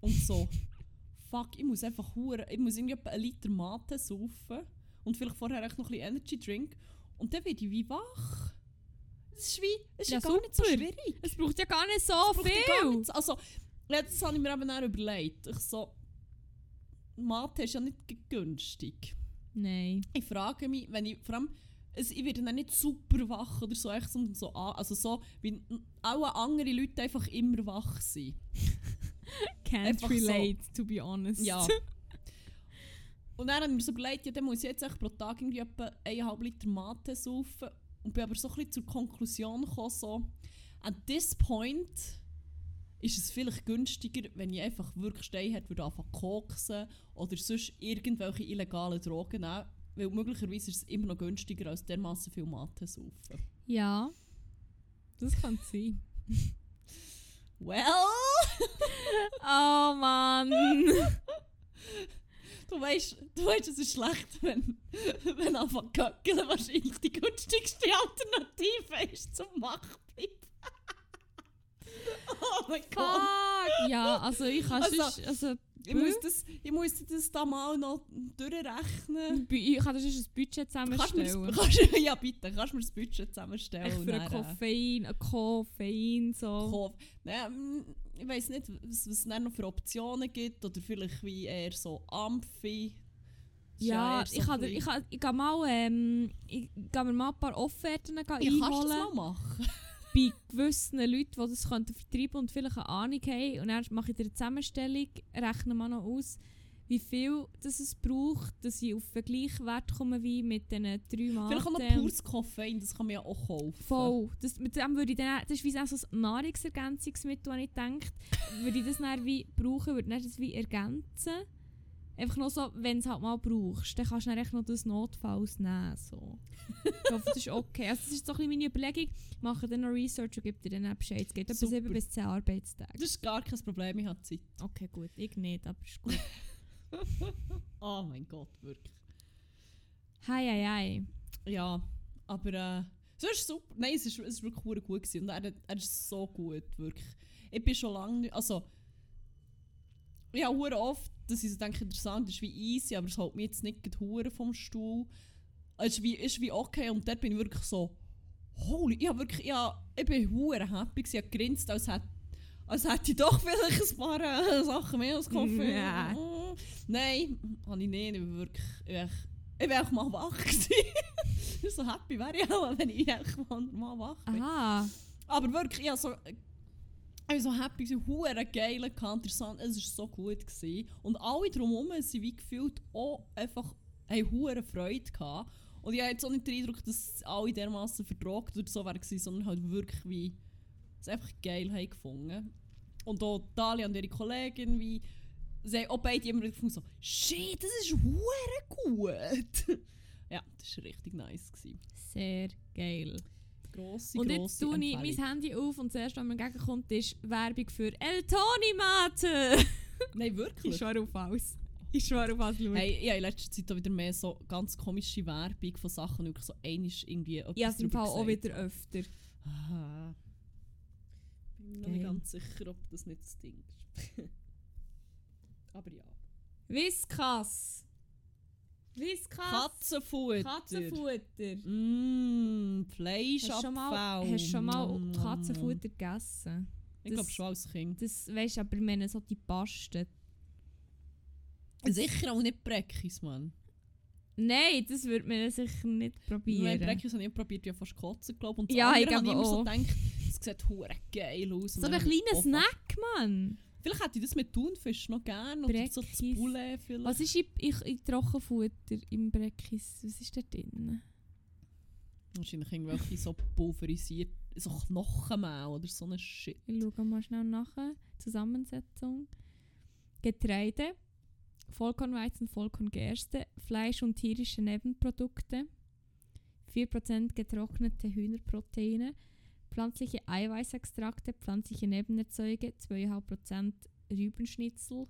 Und so, fuck, ich muss einfach hure, ich muss irgendwie einen Liter Mate saufen und vielleicht vorher echt noch ein bisschen Energy Drink und dann werde ich wie wach. Das ist wie, das ist Ja, ja, gar nicht so super. schwierig. Es braucht ja gar nicht so braucht ja viel. nicht- Also, ja, das habe ich mir eben auch überlegt. Ich so, Mate ist ja nicht günstig. Nein. Ich frage mich, wenn ich, vor allem, es, ich werde dann nicht super wach oder so, echt, sondern so, an- also so, wie alle anderen Leute einfach immer wach sind. Can't Einfach so. relate, to be honest. Ja. Und dann habe ich mir so überlegt, ja, dann muss ich jetzt echt pro Tag irgendwie etwa 1,5 Liter Mate saufen. Und bin aber so ein bisschen zur Konklusion gekommen, so, at this point ist es vielleicht günstiger, wenn ich einfach wirklich Stein hätte, würde anfangen koksen oder sonst irgendwelche illegalen Drogen nehmen. Weil möglicherweise ist es immer noch günstiger, als dermassen viel Mate zu saufen. Ja. Das kann sein. Well, Oh Mann. du weißt, du weißt, es ist schlecht, wenn, wenn anfangen köckeln wahrscheinlich die günstigste Alternative ist zum Wachbleiben. oh mein Gott. Ja, also ich kann Also, sonst, also Ich muss, das, ich muss das da mal noch durchrechnen. ich kann sonst ein Budget Kannst du mir zusammenstellen. das, ja bitte, kannst du mir das Budget zusammenstellen? Echt für ein äh, Koffein, ein Koffein, so. Nein, mm, ich weiß nicht, was, was es noch für Optionen gibt. Oder vielleicht wie eher so Amphi. Das Ja, so ich, kann, ich, kann, ich kann mal, ähm, ich kann mir mal ein paar Offerten gehen Ja, kannst du das einholen mal machen? Bei gewissen Leuten, die das könnten vertreiben und vielleicht eine Ahnung haben. Und dann mache ich eine Zusammenstellung, rechne mal noch aus, wie viel das es braucht, dass ich auf den gleichen Wert komme wie mit diesen drei Maten. Vielleicht auch noch pures Koffein, das kann man ja auch kaufen. Voll. Das, mit dem würde ich dann, das ist wie so ein Nahrungsergänzungsmittel, wenn ich denke, würde ich das dann wie brauchen, würde ich das wie ergänzen. Einfach noch so, wenn du es halt mal brauchst, dann kannst du dann echt noch das Notfalls nehmen. So. Ich hoffe, das ist okay. Also das ist so ein bisschen meine Überlegung. Mache dann noch Research und gebe dir dann Bescheid. Es geht etwa Super. 7 bis 10 Arbeitstage. Das ist gar kein Problem, ich habe Zeit. Okay, gut. Ich nicht, aber ist gut. Oh mein Gott, wirklich. Hei, hei, hei. Ja, aber äh, es ist super. Nein, es ist, es ist wirklich gut gewesen. und er, er ist so gut, wirklich. Ich bin schon lange nicht, also habe hure oft, dass ich so denke, interessant ist wie easy, aber es hält mich jetzt nicht hure vom Stuhl. Es ist wie, ist wie okay und dort bin ich wirklich so, holy, ich, wirklich, ja, ich bin hure happy ich habe grinst, als hätte als hätte ich doch vielleicht ein paar äh, Sachen mehr als Kaffee. Ja. Mm. Nein, habe ich nicht. Ich bin wirklich, ich bin, ich bin echt mal wach so happy wäre ich auch, wenn ich echt mal, mal wach bin. Aha. Aber wirklich, ja, so, ich war so happy, hure geile interessant, es war so gut. Gewesen. Und alle drumherum sind wie gefühlt auch einfach, haben hure Freude gehabt. Und ich habe jetzt nicht den Eindruck, dass alle dermaßen verdrogt oder so waren, sondern halt wirklich wie, es einfach geil haben gefunden. Und auch Talia und ihre Kollegin, wie, sie haben auch beide immer gefunden, so, shit, das ist hure gut. ja, das war richtig nice. Gewesen. Sehr geil. Grosse, Und jetzt tue ich mein Handy auf und zuerst, was mir entgegenkommt, ist Werbung für El Toni Mate. Nein, ich wirklich. schwöre auf alles. Ich schwöre auf alles. Hey, ich habe in letzter Zeit auch wieder mehr so ganz komische Werbung von Sachen, wirklich so einisch irgendwie etwas ich habe es im Fall auch wieder öfter. Ah. Bin mir noch nicht ganz sicher, ob das nicht das Ding ist. Aber ja. Whiskas. Whiskas. Katzenfutter. Katzenfutter. Mmm, Hast du Fleischabfall. schon mal, hast du schon mal Mm. Katzenfutter gegessen? Ich glaube Das- schon als Kind. Das weisst du, aber ich meine so die Paste. Sicher auch nicht Breckis, Mann. Nein, das würde man sicher nicht Nein, probieren. Breckis habe ich probiert, ja fast kotzen, glaube Und Ja, ich habe glaube immer so auch. gedacht, es sieht hure geil aus. So ein habe ich kleiner Snack, Mann. Vielleicht hätte ich das mit Thunfisch noch gerne. Oder so das. Poulet vielleicht. Was ist in, in, in Trockenfutter im Breckis? Was ist da drin? Wahrscheinlich irgendwelche so pulverisiert, so Knochenmehl oder so ein Shit. Ich schaue mal schnell nach. Zusammensetzung. Getreide, Vollkornweizen, Vollkorngerste, Fleisch und tierische Nebenprodukte, 4% getrocknete Hühnerproteine, pflanzliche Eiweißextrakte, pflanzliche Nebenerzeuge, 2,5% Rübenschnitzel.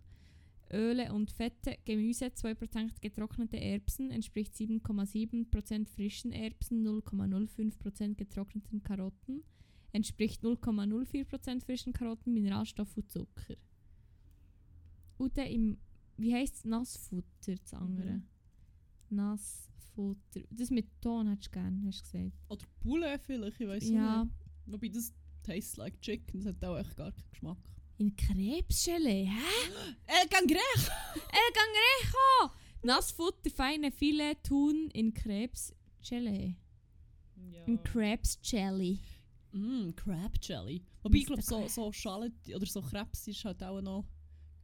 Öle und Fette, Gemüse 2% getrocknete Erbsen entspricht 7,7% frischen Erbsen, 0,05% getrockneten Karotten entspricht 0,04% frischen Karotten, Mineralstoff und Zucker. Und dann im, wie heisst es, Nassfutter, das andere? Mhm. Nassfutter. Das mit Ton hättest du gerne, hast du gesagt. Oder Poulet vielleicht, ich weiß Ja, nicht. Wobei das tastes like chicken, das hat auch echt gar keinen Geschmack. in Krebsgelee, hä? El Cangrejo! El Cangrejo! Nassfutter, feine Filet, Thun in Krebsgelee. Ja. In Krebsjelly. Mm, Crab Jelly. Wobei ich glaube, so, so Schale oder so Krebs ist halt auch noch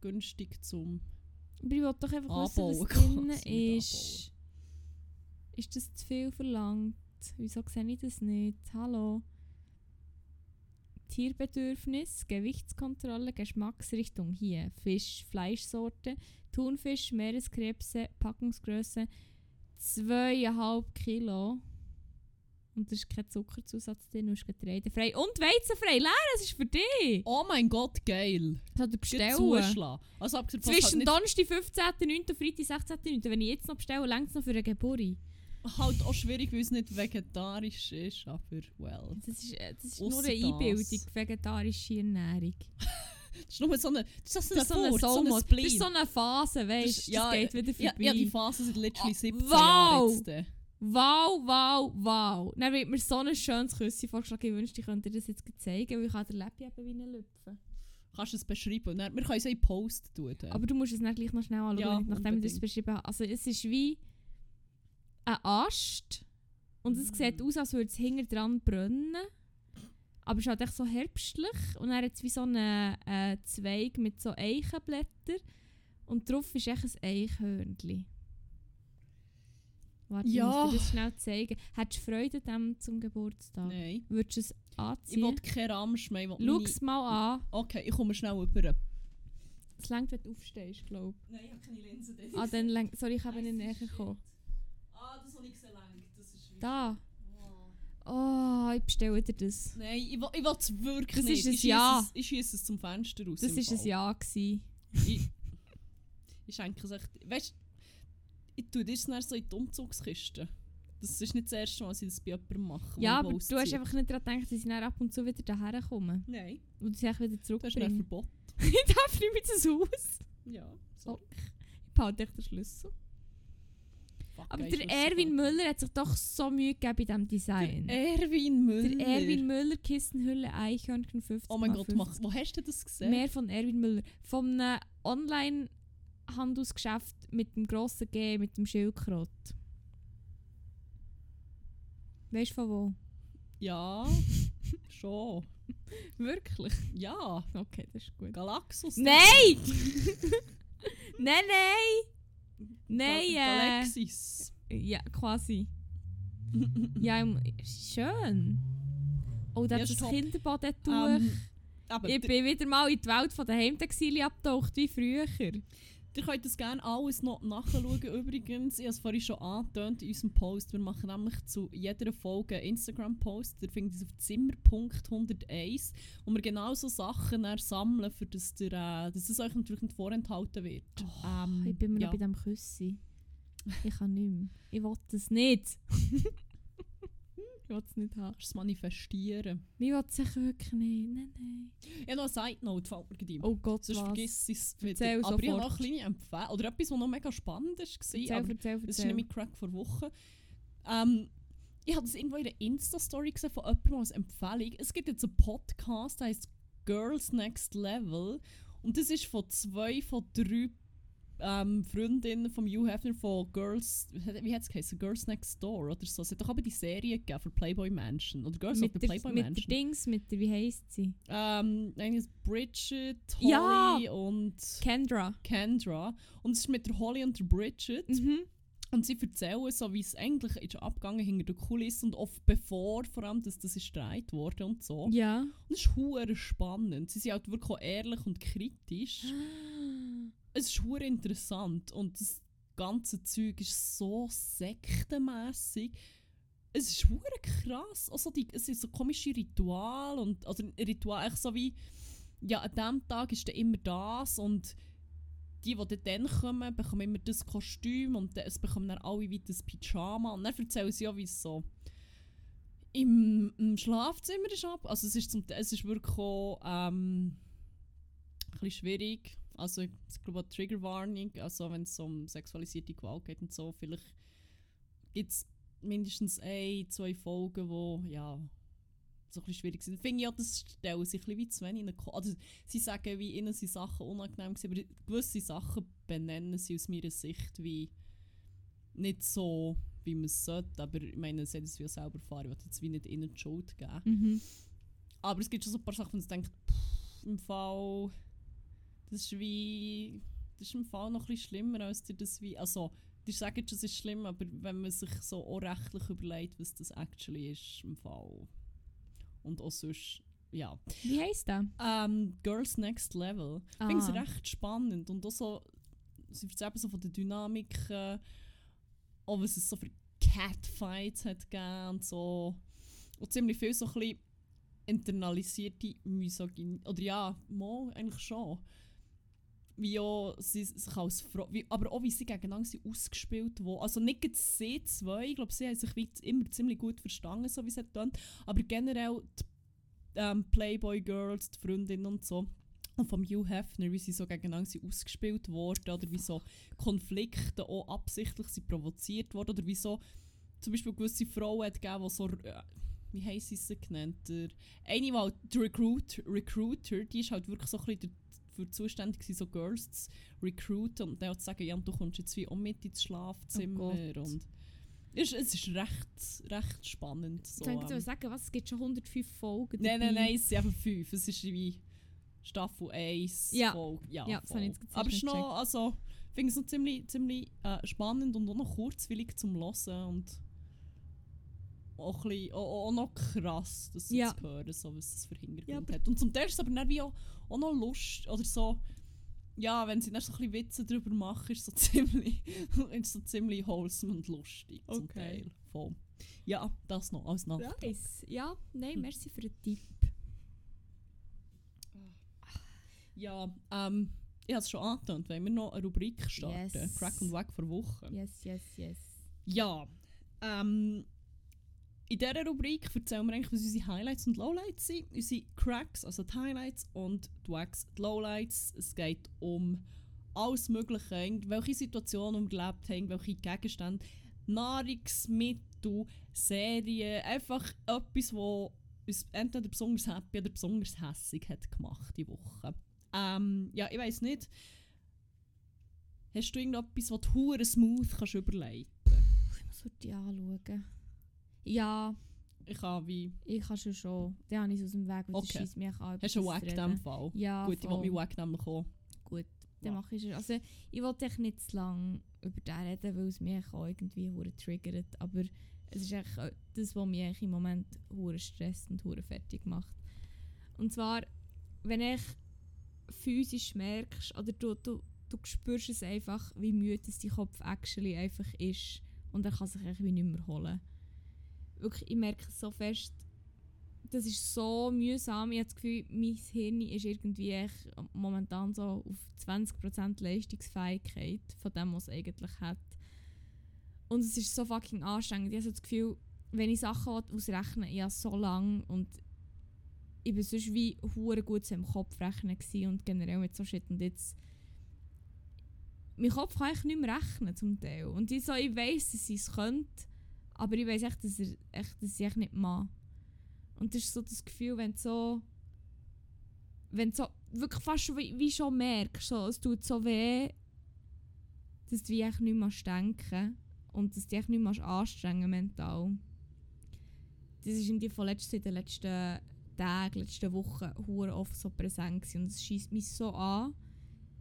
günstig zum. Aber ich wollte doch einfach wissen, Anbauen was kann drin ist. Ist das zu viel verlangt? Wieso sehe ich das nicht? Hallo? Tierbedürfnis, Gewichtskontrolle, Geschmacksrichtung. Hier Fisch, Fleischsorte, Thunfisch, Meereskrebse, Packungsgröße 2,5 Kilo. Und da ist kein Zuckerzusatz drin, hast getreidefrei. Und weizenfrei. Leer, das ist für dich. Oh mein Gott, geil! Das hat er bestellen. Also, Zwischen halt, Donnerstag 15.09. und Freitag 16.09. Wenn ich jetzt noch bestelle, längt es noch für eine Geburt. Halt auch schwierig, weil es nicht vegetarisch ist, aber well. Das ist, äh, das ist nur eine. Einbildung, vegetarische Ernährung. Das ist nur so eine. Das ist so Das ist so eine eine, so Sommer, ein das ist so eine Phase, weißt du? Das geht wieder Ja, vorbei. ja, die Phase sind literally Ah, 17 wow! Jahre jetzt. äh. wow, wow, wow. Dann wird mir so ein schönes Küsschen vorgeschlagen. Ich wünschte, ich könnte dir das jetzt zeigen, weil ich kann den Läppi eben wie einen Lüpfen. Kannst du es beschreiben? Dann- Wir können es in Post tun. dann. Aber du musst es dann gleich noch schnell anschauen, Ja, nachdem ich das unbedingt. beschrieben habe. Also es ist wie ein Ast und es sieht aus, als würde es hinten dran brennen. Aber es ist halt echt so herbstlich und dann hat wie so einen äh, Zweig mit so Eichenblättern und drauf ist echt ein Eichhörnchen. Warte, Ja. ich muss dir das schnell zeigen. Hättest du Freude dem zum Geburtstag? Nein. Würdest du es Ich anziehen? will keinen Ramsch mehr. ich Schau es mal an. Okay, ich komme schnell rüber. Es längt, wenn du aufstehst, glaube Nein, ich habe keine Linse. ich. Ah, dann längt... Sorry, ich habe nicht näher gekommen. Ah, das habe ich gesehen. Das ist Da. Oh, ich bestelle dir das. Nein, ich ich will es wirklich Das nicht. ist ein ich Ja. Es, ich schiesse es zum Fenster raus. Das war ein. Ja. Gewesen. Ich, ich schenke es echt. Weißt ich tue das dann so in die Umzugskiste. Das ist nicht das erste Mal, dass ich das bei jemandem mache. Ja, aber du hast ausziehe. einfach nicht daran gedacht, dass ich dann ab und zu wieder daher komme. Nein, Und sie auch wieder du hast ein zurückbringen. Verbot. ich darf nicht mit das Haus. Ja, so. Oh. Ich behalte echt den Schlüssel. Aber der Erwin. Müller hat sich doch so Mühe gegeben bei diesem Design. Erwin Müller. Der Erwin Müller, Kissenhülle, Eichhörnchen 50 Oh mein Gott, 50. mach, wo hast du das gesehen? Mehr von Erwin Müller. Vom einem Online-Handelsgeschäft mit dem grossen G, mit dem Schildkrott. Weißt du von wo? Ja, schon. Wirklich? Ja, Okay, das ist gut. Galaxus. Nein! nein, nein! Nein, Gal äh, Galaxis. Ja, quasi. Ja, im- schön. Oh, da Ja, hat das stopp. Kinderbad dort durch. Ähm, aber ich d- bin wieder mal in die Welt der Heimtextilien abgetaucht, wie früher. Ihr könnt das gerne alles noch nachschauen. Übrigens, ich habe es vorhin schon angetönt in unserem Post. Wir machen nämlich zu jeder Folge einen Instagram-Post. Ihr findet es auf Zimmer.101, wo wir genau so Sachen sammeln, für das, ihr, äh, dass es euch natürlich nicht vorenthalten wird. Ähm, ich bin mir ja. noch bei diesem Küssi. Ich kann nicht mehr. Ich will das nicht. ich will es nicht haben. Kannst du es manifestieren. Ich will es sicher wirklich nicht. Nein, nein. Ja, noch eine Side-Note fällt mir gerade. Oh Gott, Sonst was? vergiss ich es wieder. Erzähl Aber ich habe sofort. noch eine kleine Empfehlung. Oder etwas, was noch mega spannend war. Erzähl, aber erzähl, Das ist erzähl. nämlich Crack vor Wochen. Ähm, ich habe das irgendwo in einer Insta-Story gesehen von jemandem als Empfehlung. Es gibt jetzt einen Podcast, der heißt Girls Next Level. Und das ist von zwei von drei ähm, Freundinnen von Hugh Hefner von Girls, wie hat es geheißen? Girls Next Door oder so. Es hat doch aber die Serie gegeben für Playboy Mansion. Oder Girls mit of the der, Playboy mit Mansion. Dings, mit der, wie heisst sie? Ähm, ist Bridget, Ja! Holly und Kendra. Kendra. Und es ist mit der Holly und der Bridget. Mhm. Und sie erzählen so, wie es eigentlich ist abgegangen hinter der Kulisse und oft bevor, vor allem, dass das ist Streit wurde und so. Ja. Und es ist hure spannend. Sie sind halt wirklich auch ehrlich und kritisch. Es ist hure interessant und das ganze Zeug ist so sektenmässig. Es ist hure krass. Also die, es ist so komische Ritual und also Ritual echt so wie ja, an diesem Tag ist dann immer das und die, die dann kommen, bekommen immer das Kostüm und dann- es bekommen dann alle wieder das Pyjama und dann erzählen sie ja, wie es so im, im Schlafzimmer ist ab. Also es ist, zum, es ist wirklich auch, ähm, ein bisschen schwierig. Also ich glaube eine Triggerwarnung, also wenn es um sexualisierte Gewalt geht und so, vielleicht gibt es mindestens ein, zwei Folgen, wo ja so ein bisschen schwierig sind. Finde ich auch, das stellen sich ein bisschen wie zu wenig in Also sie sagen, wie ihnen sind Sachen unangenehm gewesen, aber gewisse Sachen benennen sie aus meiner Sicht wie nicht so, wie man es sollte. Aber ich meine, sie haben es wie auch selber erfahren, ich will jetzt wie nicht ihnen die Schuld geben. Mhm. Aber es gibt schon so ein paar Sachen, wo man denkt, pff, im Fall, das ist wie, das ist im Fall noch ein bisschen schlimmer, als dir das wie, also, die sagen schon, es ist schlimm, aber wenn man sich so auch rechtlich überlegt, was das actually ist, im Fall. Und auch sonst, ja. Wie heisst der? Ähm, Girls Next Level. Ich finde es Ah. recht spannend und auch so, sie erzählen so von der Dynamik, äh, auch was es so für Catfights hat gegeben und so. Und ziemlich viel so ein bisschen internalisierte Misogynie. Oder ja, mal eigentlich schon. Wie auch sie sich als Frau, wie, aber auch wie sie gegeneinander sind ausgespielt wurden. Also nicht sie zwei, ich glaube, sie haben sich wie immer ziemlich gut verstanden, so wie es getan. Aber generell die ähm, Playboy Girls, die Freundinnen und so. Und vom Hugh Hefner, wie sie so gegeneinander sind ausgespielt wurden oder wie so Konflikte auch absichtlich sind provoziert wurden oder wie so zum Beispiel gewisse Frauen hat gegeben, die so, äh, wie heisst sie sie genannt? Der, eine, die halt die Recruit, Recruiter, die ist halt wirklich so ein bisschen dafür zuständig gewesen, so Girls zu recruiten und dann auch zu sagen, ja, du kommst jetzt wie auch mit ins Schlafzimmer Oh und es, es ist recht, recht spannend. So, ich ähm. dir sagen, was? Es gibt schon 105 Folgen. Nein, nein, nein, es sind einfach fünf. Es ist wie Staffel 1. Ja. Folge. ja, Ja, das habe ich jetzt Aber es ist noch, also, ich finde es noch ziemlich, ziemlich äh, spannend und auch noch kurzwillig zum Hören und auch, ein bisschen, auch, auch noch krass, das so Ja. zu hören, so, was das für Hintergrund Ja, hat. Und zum Teil ist es aber dann wie auch, auch noch Lust oder so, ja, wenn sie dann so ein bisschen Witze darüber machen, ist so ziemlich, ist so ziemlich wholesome und lustig zum Okay. Teil. Voll. Ja, das noch als Nachtrag. Nice. Ja, nein, Hm. merci für den Tipp. Ja, ähm, ich habe es schon angetönt, wenn wir noch eine Rubrik starten. Yes. Crack und Wack vor Woche. Yes, yes, yes. Ja, ähm, in dieser Rubrik erzählen wir eigentlich, was unsere Highlights und Lowlights sind. Unsere Cracks, also die Highlights und die Wacks, die Lowlights. Es geht um alles Mögliche, irgendwelche Situationen, wir erlebt haben, irgendwelche Gegenstände, Nahrungsmittel, Serien, einfach etwas, was uns entweder besonders happy oder besonders hässig hat gemacht die Woche. Ähm, ja, ich weiß nicht. Hast du irgendetwas, was du smooth kannst überleiten? Ich muss die anschauen. Ja, Ich habe wie. ich kann schon schon. Den habe ich aus dem Weg, weil Okay. das scheisst mich an. Hast du einen das Wack in Fall? Ja, Gut, ich will meinen Wack nämlich auch. Gut, dann Ja. mache ich es. Also, ich wollte echt nicht zu lange über den reden, weil es mich auch irgendwie hure triggert. Aber es ist echt äh, das, was mich im Moment hure stresst und hure fertig macht. Und zwar, wenn ich physisch merkst, oder du, du, du spürst es einfach, wie müde es dein Kopf actually einfach ist. Und er kann sich eigentlich wie nicht mehr holen. Wirklich, ich merke es so fest, das ist so mühsam. Ich habe das Gefühl, mein Hirn ist irgendwie momentan so auf 20% Leistungsfähigkeit von dem, was es eigentlich hat. Und es ist so fucking anstrengend. Ich habe das Gefühl, wenn ich Sachen will ausrechne, ich habe so lange und ich war sonst wie hure gut so im Kopf rechnen und generell mit so Shit und jetzt mein Kopf kann eigentlich nicht mehr rechnen zum Teil. Und ich, so, ich weiss, dass ich es könnte, aber ich weiss echt, dass, er, echt, dass ich echt nicht mache. Und das ist so das Gefühl, wenn du so. Wenn du so wirklich fast schon wie, wie schon merkst, so, es tut so weh, dass du echt nicht mehr denken und dass du dich nicht mehr anstrengen mental. Das ist in die von letzter, in den letzten Tagen, letzten Wochen hure oft so präsent gewesen. und es schießt mich so an,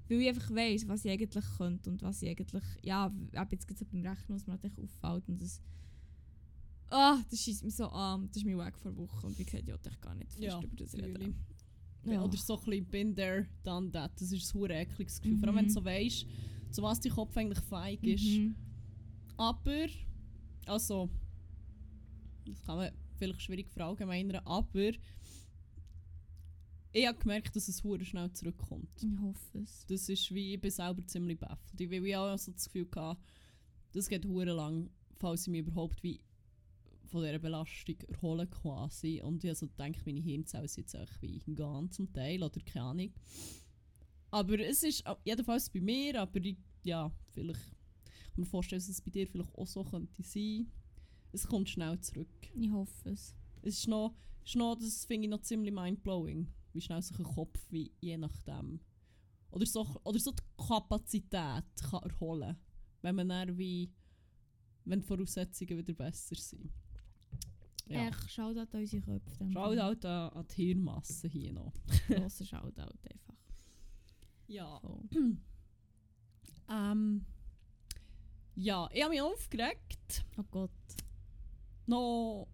weil ich einfach weiss, was ich eigentlich könnte und was ich eigentlich, ja, ab jetzt gibt es beim Rechnen, was mir halt echt auffällt und das Ah, das schießt mich so an. Das ist mein Weg vor Woche. Und wie gesagt, ich wollte echt gar nicht fest Ja, über das fühle reden. Ja. Ja. Oder so ein bisschen bin there, done that. Das ist ein hure ekliges Gefühl. Vor allem, wenn du Mhm. so weißt, zu was dein Kopf eigentlich feig ist. Mhm. Aber, also, das kann man vielleicht schwierig verallgemeinern, aber ich habe gemerkt, dass es hure schnell zurückkommt. Ich hoffe es. Das ist wie, ich bin selber ziemlich baffelt. Ich habe auch so das Gefühl gehabt, das geht hure lang, falls ich mich überhaupt wie von dieser Belastung erholen quasi. Und ich habe so gedacht, meine Hirnzellen sind jetzt auch wie ganz zum Teil oder keine Ahnung. Aber es ist jedenfalls bei mir, aber ich, ja, vielleicht ich kann mir vorstellen, dass es bei dir vielleicht auch so könnte sein. Es kommt schnell zurück. Ich hoffe es. Es ist noch, ist noch das finde ich noch ziemlich mindblowing, wie schnell sich ein Kopf wie je nachdem oder so, oder so die Kapazität kann erholen wenn man dann wie wenn die Voraussetzungen wieder besser sind. Ja. Echt, Shoutout an unsere Köpfe. Shoutout an, an die Hirnmasse hier noch. Grosser Shoutout einfach. Ja. So. Ähm, ja, ich habe mich aufgeregt. Oh Gott. noch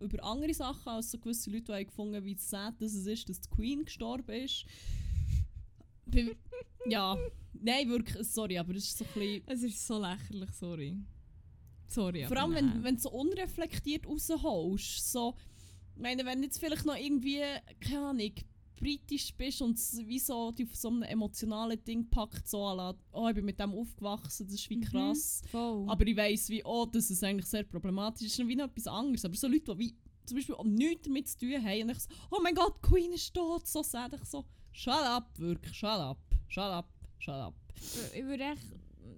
über andere Sachen als so gewisse Leute, die haben gefunden wie sad dass es ist, dass die Queen gestorben ist. Ja, nein, wirklich, sorry, aber es ist so ein bisschen... Es ist so lächerlich, sorry. Sorry, Vor allem, wenn, wenn du so unreflektiert rausholst. So, ich meine, wenn du jetzt vielleicht noch irgendwie, keine Ahnung, britisch bist und wie so dich auf so einem emotionalen Ding packt, so la, oh, ich bin mit dem aufgewachsen, das ist wie Mhm. krass. Voll. Aber ich weiss, wie, oh, dass es eigentlich sehr problematisch ist. Das ist wie noch etwas anderes. Aber so Leute, die wie, zum Beispiel auch nichts damit zu tun haben und ich so, oh mein Gott, Queen ist tot, so sad. Ich so, shut up, wirklich, shut up, shut up, shut up. ich würde echt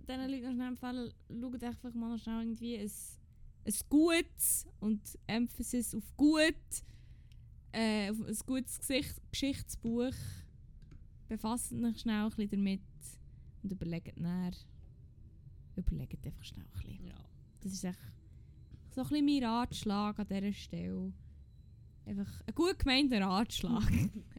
diesen Leuten noch schnell empfehlen, schaut einfach mal noch schnell irgendwie ein, ein gutes und Emphasis auf gut, äh, auf ein gutes Gesicht, Geschichtsbuch. Befasst euch schnell ein bisschen damit und überlegt dann, überlegt einfach schnell ein bisschen. Ja. Das ist echt so ein bisschen mein Ratschlag an dieser Stelle. Einfach ein gut gemeinter Ratschlag.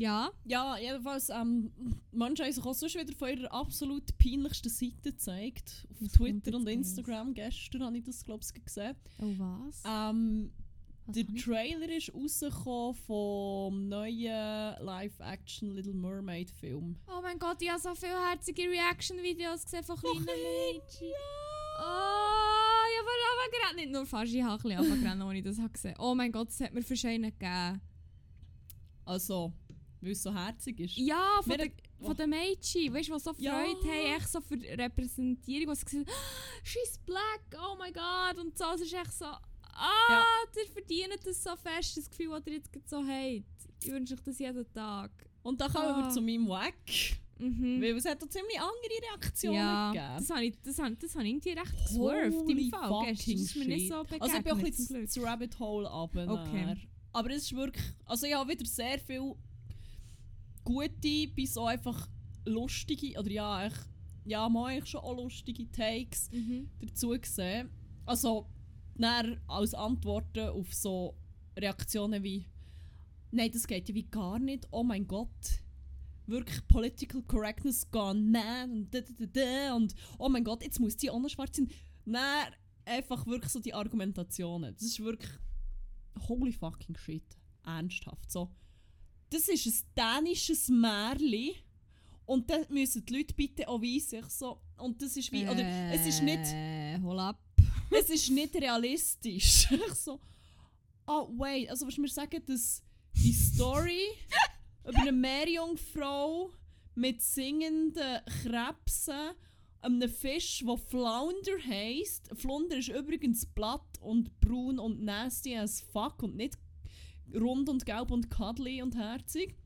ja, Ja, jedenfalls, ähm, manche haben sich auch sonst wieder von ihrer absolut peinlichsten Seite gezeigt. Auf Was Twitter und Instagram. Gestern habe ich das, glaube ich, gesehen. oh was? Ähm, was der Trailer ist rausgekommen vom neuen Live-Action Little Mermaid Film. Oh mein Gott, ich habe so viele herzige Reaction-Videos gesehen von kleinen Mädchen. Oh, ich habe aber gerade nicht nur fast, ich habe ein bisschen angefangen, als ich das habe gesehen Oh mein Gott, es hat mir Verscheinen gegeben. Also, weil es so herzig ist. Ja, von, den, hat- von den Mädchen, weißt du, die so Freude Ja. haben, echt so für Repräsentierung, was sie gesagt haben, she's black, oh my God, und so, es ist echt so, ah, Ja. ihr verdient das so fest, das Gefühl, das ihr jetzt so habt. Ich wünsche euch das jeden Tag. Und dann kommen wir Ah. zu meinem Wack. Mhm. Weil es hat auch ziemlich andere Reaktionen Ja, gegeben. das habe ich, das habe, das habe ich irgendwie recht geswerved im Fall. Gestern ist mir nicht so begegnet, Also ich bin auch ein bisschen ins Rabbit Hole runter. Okay. Aber es ist wirklich... Also ich habe wieder sehr viel gute, bis so einfach lustige... Oder ja, ich, ja, mal eigentlich schon auch lustige Takes Mhm. dazu gesehen. Also, dann als Antworten auf so Reaktionen wie «Nein, das geht ja wie gar nicht. Oh mein Gott. Wirklich Political Correctness gone man und da, da, da, da, und oh mein Gott, jetzt muss die auch noch schwarz sein.» Dann einfach wirklich so die Argumentationen. Das ist wirklich holy fucking shit. Ernsthaft. So. Das ist ein dänisches Märchen und dann müssen die Leute bitte auch weisen. So, und das ist wie... Oder es ist nicht Äh, hol ab. es ist nicht realistisch. ich so, oh wait, also was wir sagen, dass die Story über eine Meerjungfrau mit singenden Krebsen, einem Fisch, der Flounder heisst. Flounder ist übrigens platt und braun und nasty as fuck und nicht rund und gelb und cuddly und herzig.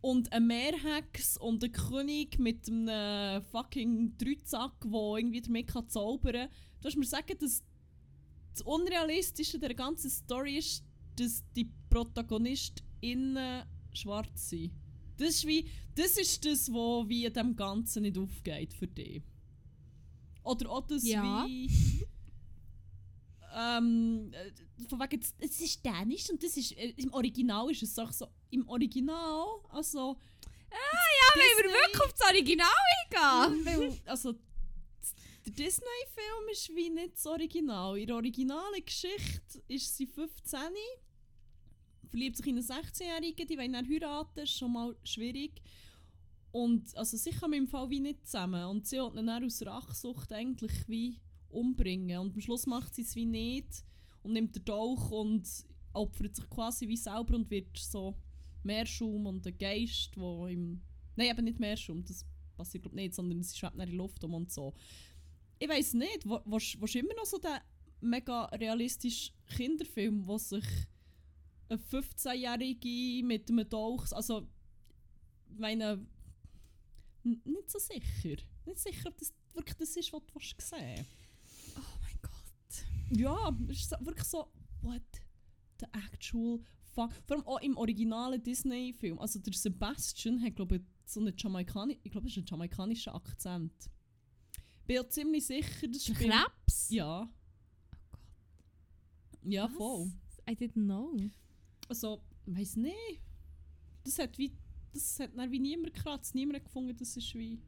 Und ein Meerhex und ein König mit einem fucking Dreizack, der irgendwie damit kann zaubern kann. Du hast mir sagen, dass das Unrealistische der ganzen Story ist, dass die ProtagonistInnen schwarz sind. Das ist, wie, das ist das, was wie dem Ganzen nicht aufgeht für dich. Oder auch das Ja. wie... ähm, äh, von wegen, es- ist dänisch und das ist, äh, im Original ist es auch so, im Original, also... Ja, wenn wir wirklich auf das Original eingehen. Also, der Disney-Film ist wie nicht das Original. In der originalen Geschichte ist sie 15, verliebt sich in einen 16-Jährigen, die wollen dann heiraten, ist schon mal schwierig. Und also sie kommen im Fall wie nicht zusammen. Und sie hat ihn dann aus Rachsucht eigentlich wie umbringen. Und am Schluss macht sie es wie nicht und nimmt den Dolch und opfert sich quasi wie selber und wird so Meerschum und ein Geist, wo im... Nein, eben nicht Meerschum, das passiert glaube nicht, sondern sie schwebt in die Luft um und so. Ich weiß nicht, wo, wo, ist immer noch so der mega realistische Kinderfilm, wo sich eine 15-Jährige mit einem Dolch, also ich meine, nicht so sicher. Nicht sicher, ob das wirklich das ist, was du willst sehen mein Gott. Ja, es ist wirklich so, what the actual fuck. Vor allem auch im originalen Disney-Film. Also der Sebastian hat, glaube ich, so einen Jamaikani ich glaube, es ist ein jamaikanischer Akzent. Bin ja ziemlich sicher, das spielt... Krebs? Ja. Ja, Was? voll. I didn't know. Also, weiß nicht. Das hat wie. Das hat dann wie niemand gekratzt. Niemand gefunden, das ist wie.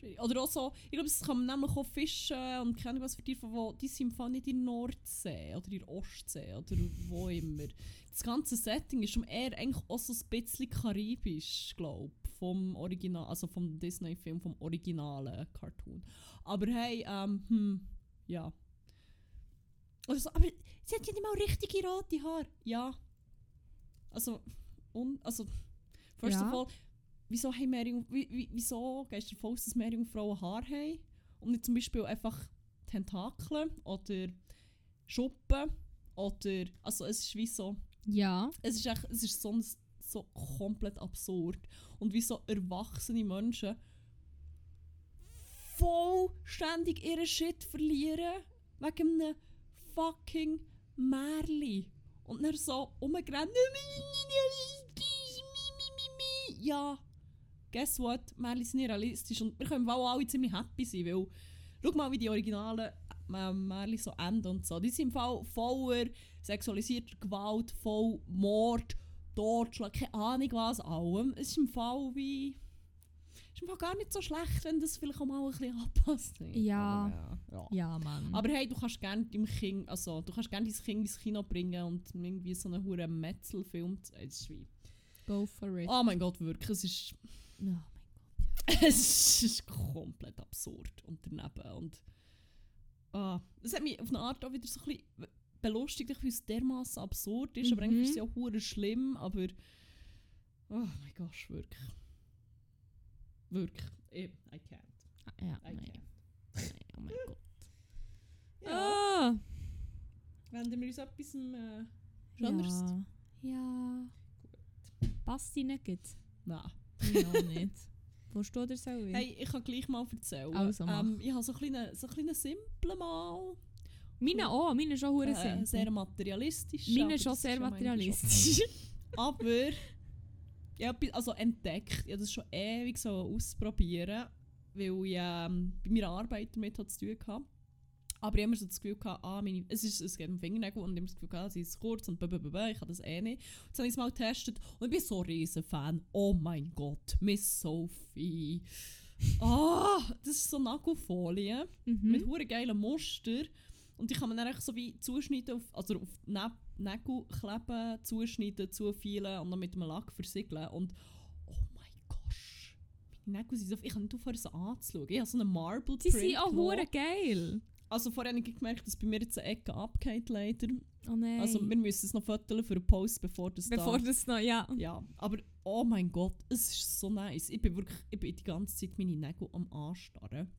Schwierig. Oder auch so, ich glaube, das kann man nämlich auch fischen und keine was für Tiere, wo, die sind Fall nicht in der Nordsee oder in der Ostsee oder wo immer. Das ganze Setting ist schon eher eigentlich auch so ein bisschen karibisch, glaube ich, vom Original, also vom Disney-Film, vom originalen Cartoon. Aber hey, ähm, hm, ja. Also, aber sie hat ja nicht mal richtige rote Haare. Ja. Also, und, also, first Ja. of all, wieso, haben Meerjung, wie, wie, wieso gehst du davon aus, dass Meerjungfrauen Haare haben? Und nicht zum Beispiel einfach Tentakel oder Schuppen oder, also es ist wie so, Ja. es ist echt, es ist sonst so komplett absurd. Und wie so erwachsene Menschen vollständig ihren Shit verlieren wegen einem fucking Märli. Und dann so umgerannt. Ja, guess what? Märli sind nicht realistisch und wir können auch alle ziemlich happy sein, weil schau mal, wie die originalen äh, Märli so enden und so. Die sind im Fall voller sexualisierter Gewalt, voll Mord, Totschlag, keine Ahnung was, allem. Es ist im Fall wie... Es ist im Fall gar nicht so schlecht, wenn das vielleicht auch mal ein bisschen anpasst. Ja. Aber, ja. Ja, Mann. Aber hey, du kannst gerne deinem Kind, also du kannst gerne dein Kind ins Kino bringen und irgendwie so einen hure Metzelfilm. Es ist wie... Go for it. Oh mein Gott, wirklich, es ist... Oh mein es ist komplett absurd und daneben. Und ah, es hat mich auf eine Art auch wieder so ein bisschen belustigt, weil es dermaßen absurd ist. Aber Mhm. eigentlich ist es ja auch schlimm. Aber oh mein Gott, wirklich. Wirklich. Ich, I can't. Gott. Ja, I nein. can't. Nein, Oh mein Gott. Ja. Ah. Wenden wir uns etwas äh, anderes? Ja. Ja. Passt die nicht? gut? Nein. Ja, nicht. Wo steht der so? Hey, ich kann gleich mal erzählen. Also, ähm, ich habe so einen so einen kleinen simplen Mal. Meine auch, meine ist schon hure Äh, sehr materialistisch. Meine ist schon sehr ja materialistisch. Aber ich habe also entdeckt, ich habe das schon ewig so ausprobieren, weil ich ähm, bei meiner Arbeit damit zu tun hatte. Aber ich habe immer so das Gefühl gehabt, ah, meine, es, ist, es geht um Fingernägel und ich habe das Gefühl gehabt, sie ist kurz und blablabla, ich kann das eh nicht. Jetzt habe ich es mal getestet und ich bin so ein riesen Fan. Oh mein Gott, Miss Sophie. Ah, das ist so Nagelfolie mit mhm. hure geilen Muster und die kann man dann echt so wie zuschneiden auf, also auf Nä- Nägel kleben, zuschneiden, zufielen und dann mit einem Lack versiegeln und oh mein Gott, meine Nägel sind so, ich kann nicht aufhören sie anzuschauen. Ich habe so einen Marble Die sind auch hure geil. Also vorher habe ich gemerkt, dass bei mir jetzt eine Ecke abgeht leider. Oh nein. Also wir müssen es noch fotografieren für einen Post, bevor das Bevor da... das noch, ja. Ja, aber oh mein Gott, es ist so nice. Ich bin wirklich, ich bin die ganze Zeit meine Nägel am Anstarren.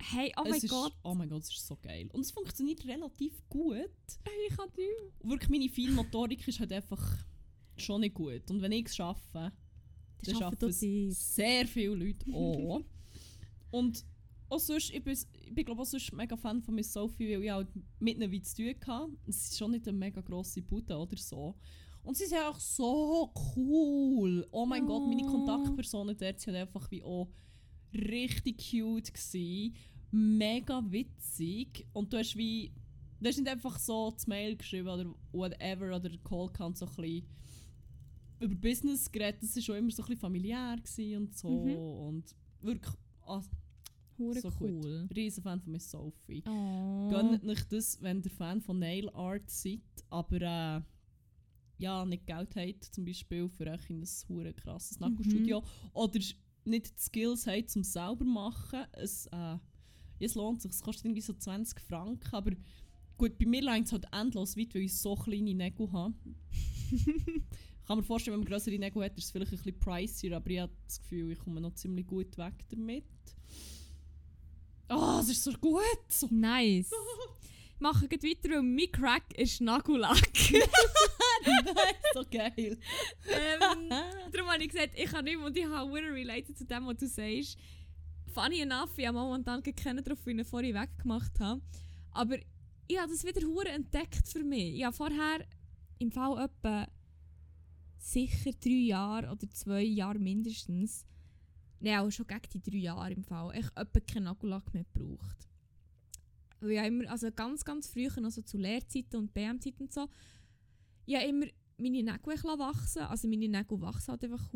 Hey, oh es mein ist, Gott. Oh mein Gott, es ist so geil. Und es funktioniert relativ gut. Hey, ich kann nicht. Wirklich, meine Feinmotorik ist halt einfach schon nicht gut. Und wenn ich es schaffe, dann schaffen es sehr viele Leute auch. Und auch sonst, ich bin, ich bin glaube auch sonst mega Fan von Miss Sophie, weil ich halt mit ihnen wie zu tun hatte. Es ist schon nicht eine mega grosse Bude oder so. Und sie sind auch so cool. Oh mein Gott, meine Oh. Kontaktpersonen dort sind einfach wie auch richtig cute gewesen. Mega witzig. Und du hast wie... Du hast nicht einfach so das Mail geschrieben oder whatever oder Call kann so ein bisschen über Business geredet. Das war schon immer so ein bisschen familiär und so. Mhm. Und wirklich... ah, Hure so gut. cool. riesen Fan von Miss Sophie. Oh. Gönnt nicht das, wenn ihr Fan von Nail Art seid, aber äh, ja, nicht Geld habt, zum Beispiel für euch in ein hure krasses Mhm. Nagelstudio oder nicht die Skills habt, zum selber machen. Es, äh, es lohnt sich, es kostet irgendwie so 20 Franken, aber Gut, bei mir längt es halt endlos weit, weil ich so kleine Nägel habe. ich kann mir vorstellen, wenn man größere Nägel hat, ist es vielleicht ein bisschen pricier, aber ich habe das Gefühl, ich komme noch ziemlich gut weg damit. Ah, es ist so gut! So. Nice. Ich mache gleich weiter, weil mein Crack ist Nagellack. so geil. ähm, darum habe ich gesagt, ich kann nicht und ich habe related zu dem, was du sagst. Funny enough, ich habe momentan keinen drauf, wie ich ihn vorhin weggemacht habe. Aber ich habe das wieder hure entdeckt für mich. Ich habe vorher im Fall etwa sicher drei Jahre oder zwei Jahre mindestens, nein, auch schon gegen die drei Jahre im Fall, ich etwa keinen Nagellack mehr gebraucht. Weil habe immer, also ganz, ganz früher, noch so zu Lehrzeiten und BM-Zeiten und so, habe immer meine Nägel wachsen. Also meine Nägel wachsen halt einfach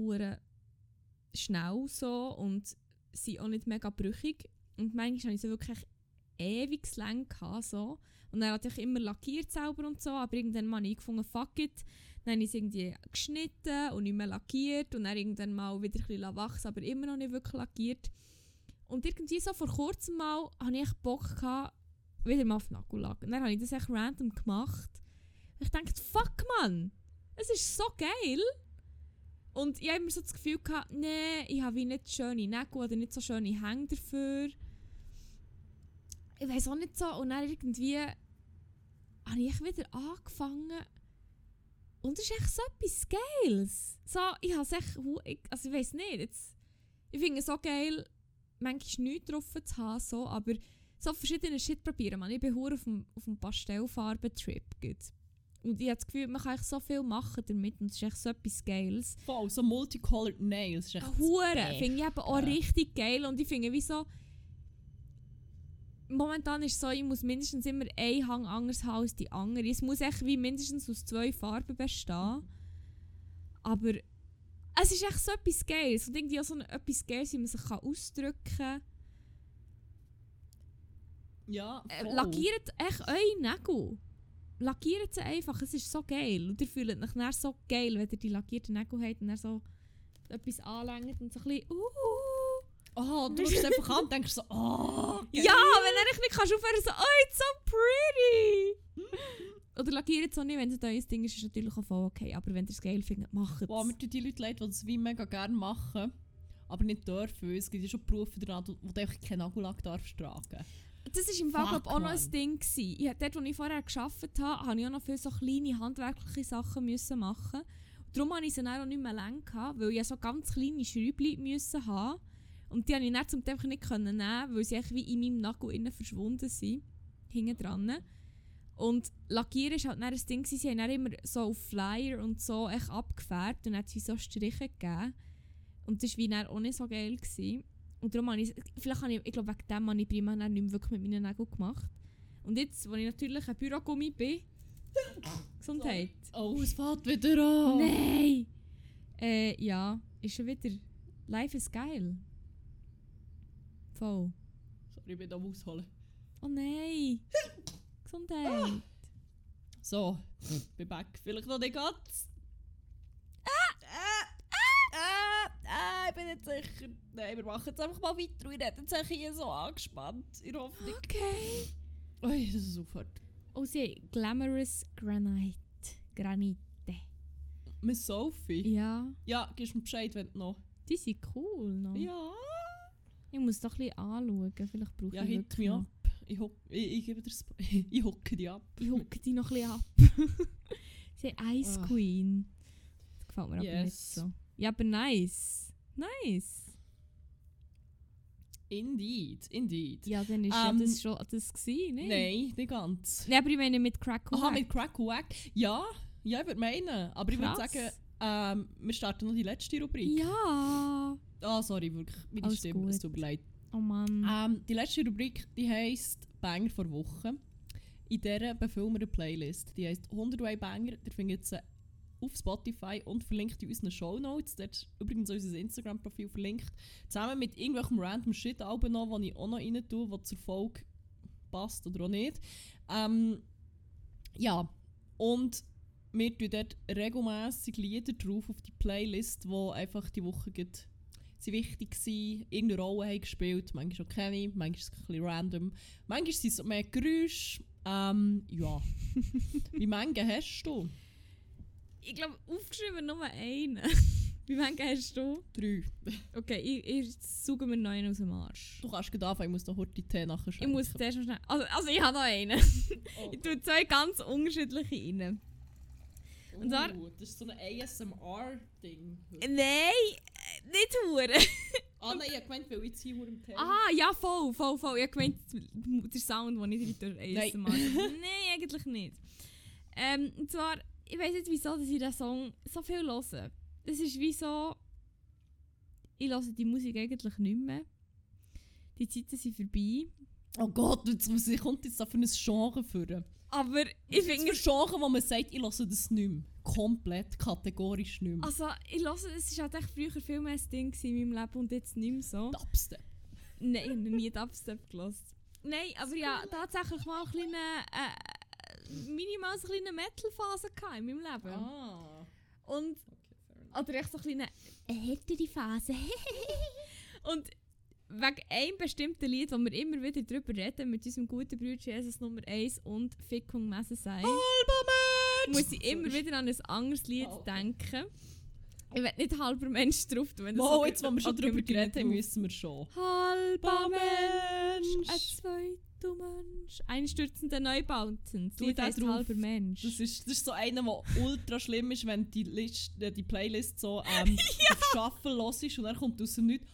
schnell so und sind auch nicht mega brüchig. Und manchmal hatte ich sie wirklich ewig lang so. Und dann hatte ich immer lackiert selber und so, aber irgendwann habe ich gefunden, fuck it. Dann habe ich es irgendwie geschnitten und nicht mehr lackiert und dann irgendwann mal wieder ein bisschen wachsen, aber immer noch nicht wirklich lackiert. Und irgendwie so vor kurzem mal hatte ich Bock gehabt, wieder mal auf Nagellack. Und dann habe ich das echt random gemacht. Ich dachte, fuck man, es ist so geil. Und ich habe immer so das Gefühl gehabt, nee, ich habe wie nicht schöne Nägel oder nicht so schöne Hänge dafür. Ich weiß auch nicht so. Und dann irgendwie habe ich wieder angefangen. Und es ist echt so etwas Geiles. So, ich habe echt, also ich weiß nicht, jetzt, ich finde es so geil, manchmal nichts drauf zu haben, so, aber so verschiedene Shit probieren. Man. Ich bin auf dem, auf dem Pastellfarben-Trip. Und ich habe das Gefühl, man kann echt so viel machen damit und es ist echt so etwas Geiles. Voll, so multicolored nails. Ist echt Hure, finde ich eben auch Ja. richtig geil und ich finde wie so momentan ist es so, ich muss mindestens immer einen Hang anders haben als die andere. Es muss echt wie mindestens aus zwei Farben bestehen. Aber es ist echt so etwas Geiles und irgendwie auch so etwas Geiles, wie man sich kann ausdrücken kann. Ja, Äh, voll. lackiert echt eure Nägel. Lackiert sie einfach, es ist so geil. Und ihr fühlt euch dann so geil, wenn ihr die lackierten Nägel habt und dann so etwas anlängt und so ein bisschen uh. Oh, du schaust einfach an und denkst so, oh, geil. Ja, wenn er nicht kannst aufhören so, oh, it's so pretty. Oder lackiert es auch nicht, wenn es euer Ding ist, ist natürlich auch voll okay. Aber wenn ihr es geil findet, macht es. Boah, mir tun die Leute leid, die das wie mega gerne machen, aber nicht dürfen. Es gibt ja schon Berufe daran, wo du einfach keinen Nagellack darfst tragen. Das war im Fall Fuck, auch noch ein Ding. Gewesen. Ich, dort, wo ich vorher gearbeitet habe, habe ich auch noch viele so kleine handwerkliche Sachen müssen machen. Darum hatte ich sie dann auch nicht mehr lang, gehabt, weil ich so ganz kleine Schräubchen müssen haben Und die konnte ich dann zum Teil nicht können nehmen, weil sie wie in meinem Nagel innen verschwunden sind. Hinten dran. Und Lackieren war halt dann ein Ding, sie haben dann immer so auf Flyer und so echt abgefärbt und hat es wie so Striche gegeben. Und das war wie dann auch nicht so geil. Gewesen. Und darum habe ich, vielleicht habe ich, ich glaube wegen dem habe ich prima nicht mehr wirklich mit meinen Nägeln gemacht. Und jetzt, wo ich natürlich ein Bürogummi bin, Gesundheit. Oh, es fällt wieder an. Nein! Äh, ja, ist schon wieder, life is geil. Voll. Sorry, ich bin am Ausholen. Oh nein! Gesundheit. So, bin back. Vielleicht noch nicht ganz. Ah, ah, ich bin nicht sicher. Nein, wir machen jetzt einfach mal weiter. Ich rede jetzt hier so angespannt. In der Hoffnung. Okay. Ui, dass es aufhört. Oh, sie haben Glamorous Granite. Granite. Miss Sophie? Ja, Ja, gibst mir Bescheid, wenn du noch. die sind cool noch. Ja. Ich muss doch ein bisschen anschauen. Vielleicht brauche Ja, ich hit noch. up. Ich, hock, ich, ich gebe dir ich hocke dich ab. Ich hocke die noch ein bisschen ab. sie haben Ice Ah. Queen. Das gefällt mir aber nicht Yes. so. Ja, aber nice. Nice. Indeed, indeed. Ja, dann ist Ähm, ja das schon das gewesen, ne? Nein, nicht ganz. Nein, aber ich meine mit Crack Aha, mit Crack Wack. Ja, ja, ich würde meinen. Aber ich würde Krass. sagen, ähm, wir starten noch die letzte Rubrik. Ja. Ah, sorry, wirklich. Meine Alles Stimme, es gut. tut mir leid. Oh Mann. Ähm, die letzte Rubrik, die heisst Banger vor Woche. In dieser befüllen wir eine Playlist. Die heisst 101 Banger. Ihr findet sie auf Spotify und verlinkt in unseren Shownotes. Dort ist übrigens unser Instagram-Profil verlinkt. Zusammen mit irgendwelchem random Shit auch noch, den ich auch noch rein tue, was zur Folge passt oder auch nicht. Ähm, ja, und wir tun dort regelmässig Lieder drauf auf die Playlist, die einfach die Woche geht sie wichtig waren, irgendeine Rolle haben gespielt, manchmal auch keine, manchmal ist es ein bisschen random. Manchmal sind es mehr Geräusche, Ähm, ja. Wie mange hast du? Ich glaube, aufgeschrieben nur einen. Wie viele hast du? Drei. Okay, ich, ich suche mir noch einen aus dem Arsch. Du kannst gerade anfangen, ich muss da heute die Tee nachher Ich muss zuerst noch schnell... Also, also ich habe noch einen. Oh, Ich tue zwei ganz unterschiedliche rein. und zwar- Oh, das ist so ein ASMR-Ding. Nein, nicht hure. Ah nein, ich gemeint, weil ich hier im Tee... Ah, ja, voll, voll, voll. Ich gemeint, der Sound, den ich durch. ASMR Nein, eigentlich nicht. Ähm, und zwar, ich weiß nicht wieso, dass ich diesen Song so viel höre. Das ist wie so... Ich höre die Musik eigentlich nicht mehr. Die Zeiten sind vorbei. Oh Gott, jetzt muss ich, kommt jetzt da für ein Genre führen. Aber ich finde ein Genre, wo man sagt, ich lasse das nicht mehr. Komplett, kategorisch nicht mehr. Also, ich höre, es war halt echt früher viel mehr ein Ding in meinem Leben und jetzt nicht mehr so. Dubstep. Nein, ich habe nie Dubstep gehört. Nein, aber ja, tatsächlich mal eine kleine, äh, minimal eine kleine Metal-Phase in meinem Leben. Ah. Und, oder echt so eine kleine härtere Phase. und wegen einem bestimmten Lied, wo wir immer wieder drüber reden, mit unserem guten Bruder Jesus Nummer 1 und Fickung Messe sein, Alba muss ich immer wieder an ein anderes Lied Oh. denken. Ich will nicht halber Mensch drauf tun. wenn das Mo, so- jetzt, wo wir schon drüber geredet haben, müssen wir schon. Halber Mensch, ein zweiter Mensch, einstürzende Neubauten. Das da heisst drauf. halber Mensch. Das ist, das ist so einer, der ultra schlimm ist, wenn die, List, äh, die Playlist so ähm, auf Shuffle los ist und dann kommt aus dem Nichts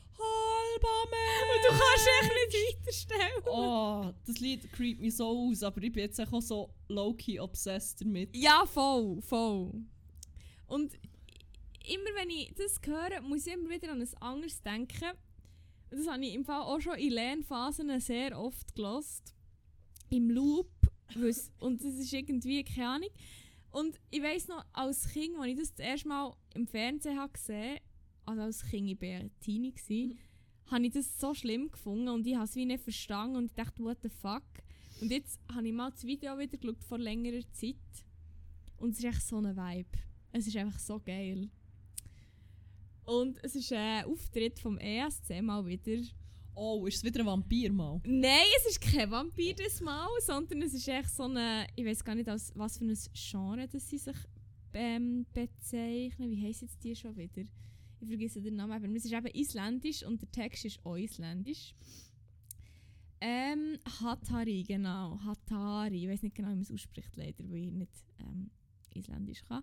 Und du kannst echt nicht weiterstellen. Oh, das Lied creept mich so aus, aber ich bin jetzt auch so low-key obsessed damit. Ja, voll, voll. Und immer wenn ich das höre, muss ich immer wieder an ein anderes denken. Und Das habe ich im Fall auch schon in Lernphasen sehr oft gelost. Im Loop. Und das ist irgendwie, keine Ahnung. Und ich weiss noch, als Kind, als ich das das erste Mal im Fernsehen habe gesehen also als Kind, ich war ja Teenie, gewesen, habe ich das so schlimm gefunden und ich habe es wie nicht verstanden und ich dachte, what the fuck. Und jetzt habe ich mal das Video wieder geschaut vor längerer Zeit und es ist echt so ein Vibe. Es ist einfach so geil. Und es ist ein Auftritt vom ESC mal wieder. Oh, ist es wieder ein Vampir mal? Nein, es ist kein Vampir das Mal, sondern es ist echt so eine, ich weiß gar nicht, was für ein Genre das sie sich ähm, bezeichnen. Wie heisst jetzt die schon wieder? Ich vergesse den Namen, aber es ist eben isländisch und der Text ist auch isländisch. Ähm, Hatari, genau. Hatari. Ich weiß nicht genau, wie man es ausspricht, leider, weil ich nicht ähm, isländisch kann.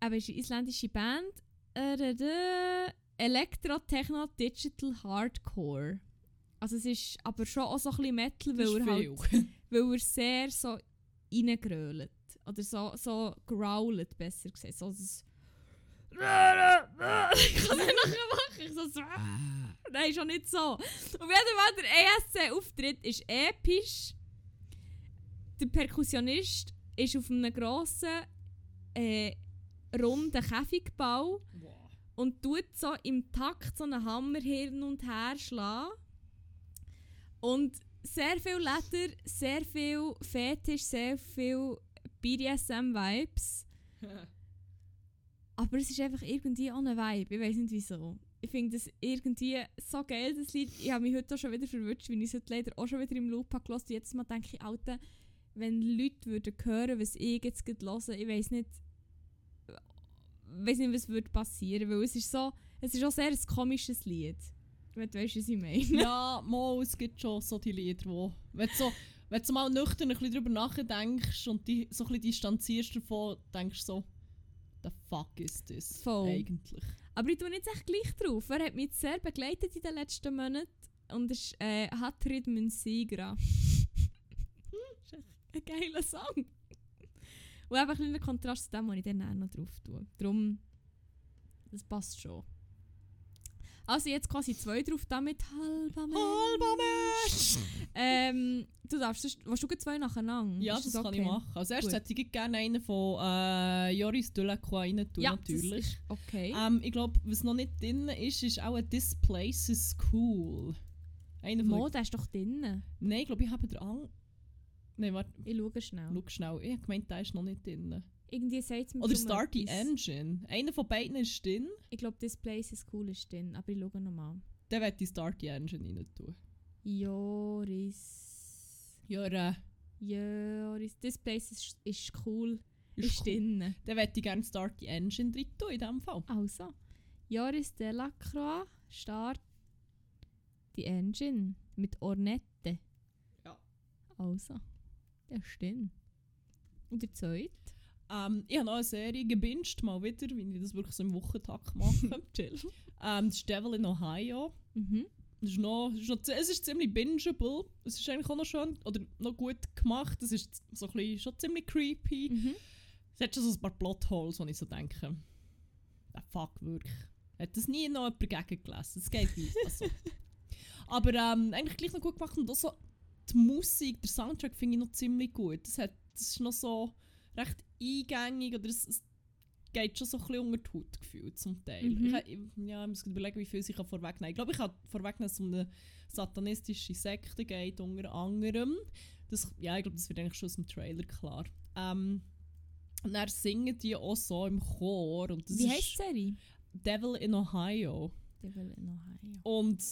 Aber es ist eine isländische Band. Äh, da, da, Electro, Techno, Digital, Hardcore. Also es ist aber schon auch so ein bisschen Metal, weil er, halt, weil er sehr so reingrölt. Oder so, so growlet, besser gesagt. So das ich kann es nicht nachher machen. Ich so, so Nein, schon nicht so. Auf jeden Fall, der ESC-Auftritt ist episch. Der Perkussionist ist auf einem grossen, äh, runden Käfigbau Wow. und tut so im Takt so einen Hammer hin und her schlagen. Und sehr viel Leder, sehr viel Fetisch, sehr viel BDSM-Vibes. Aber es ist einfach irgendwie auch ein Vibe. Ich weiß nicht wieso. Ich finde das irgendwie so geil, das Lied. Ich habe mich heute auch schon wieder verwünscht, weil ich es heute leider auch schon wieder im Loop habe gehört. Jetzt mal denke ich, Alter, wenn Leute würden hören, was ich jetzt gerade höre, ich weiß nicht, weiß nicht, was würde passieren, weil es ist so, es ist auch sehr ein komisches Lied. Wenn du weißt, was ich meine. ja, mal, es gibt schon so die Lieder, wo... Wenn du, so, wenn du mal nüchtern ein bisschen drüber nachdenkst und die, so ein bisschen distanzierst davon, denkst du so, the fuck is this Voll. eigentlich? Aber ich tue jetzt echt gleich drauf. Er hat mich sehr begleitet in den letzten Monaten und ist äh, Hatrid Münsigra. ist echt ein geiler Song. Und einfach ein kleiner Kontrast zu dem, was ich dann noch drauf tue. Darum, das passt schon. Also jetzt quasi zwei drauf, damit halber Mensch. Halber Mensch! Ähm, du darfst, sonst- willst du zwei nacheinander? Ja, Ist das kann okay? ich machen. Als erstes hätte ich gerne einen von äh, Joris Delacroix rein tun, Ja, natürlich. Das okay. Ähm, ich glaube, was noch nicht drin ist, ist auch ein This Place is Cool. Einer von Mo, der ist doch drin. Nein, ich glaube, ich habe den an. Nein, warte, Ich schaue schnell. schau schnell. Ich habe gemeint, der ist noch nicht drin. Irgendwie sagt es mir Oder Start the. Engine. Einer von beiden ist drin. Ich glaube, this place is cool ist drin, aber ich schaue nochmal. Dann werde ich Start the Engine rein tun. Joris. Äh, Joris, this place is, ist cool. Ist Ist cool. drin. Dann möchte ich gerne Start the Engine drin tun, in diesem Fall. Also, Joris Delacroix Start die Engine mit Ornette. Ja. Also, der stimmt. Und der zweite? Ähm, ich habe noch eine Serie gebinged, mal wieder, wie ich das wirklich so im Wochentag mache. Chill. ähm, das ist Devil in Ohio. Mhm. Das ist noch, das ist noch, es ist ziemlich bingeable. Es ist eigentlich auch noch schön, oder noch gut gemacht. Es ist so ein bisschen, schon ziemlich creepy. Mhm. Es hat schon so ein paar Plotholes, wo ich so denke, ah, fuck, wirklich. Hat das nie noch jemand gegengelesen? Das geht nicht. Also. Aber ähm, eigentlich gleich noch gut gemacht und auch so die Musik, der Soundtrack finde ich noch ziemlich gut. Das, hat, das ist noch so recht eingängig oder es, es geht schon so ein bisschen unter die Haut gefühlt zum Teil. Mhm. Ich, ja, ich muss überlegen, wie viel ich kann vorwegnehmen Ich glaube, ich kann vorwegnehmen, dass es um eine satanistische Sekte geht, unter anderem. Das, ja, ich glaube, das wird eigentlich schon aus dem Trailer klar. Ähm, und dann singen die auch so im Chor. Und das Wie ist heisst die Serie? Devil in Ohio. Devil in Ohio. Und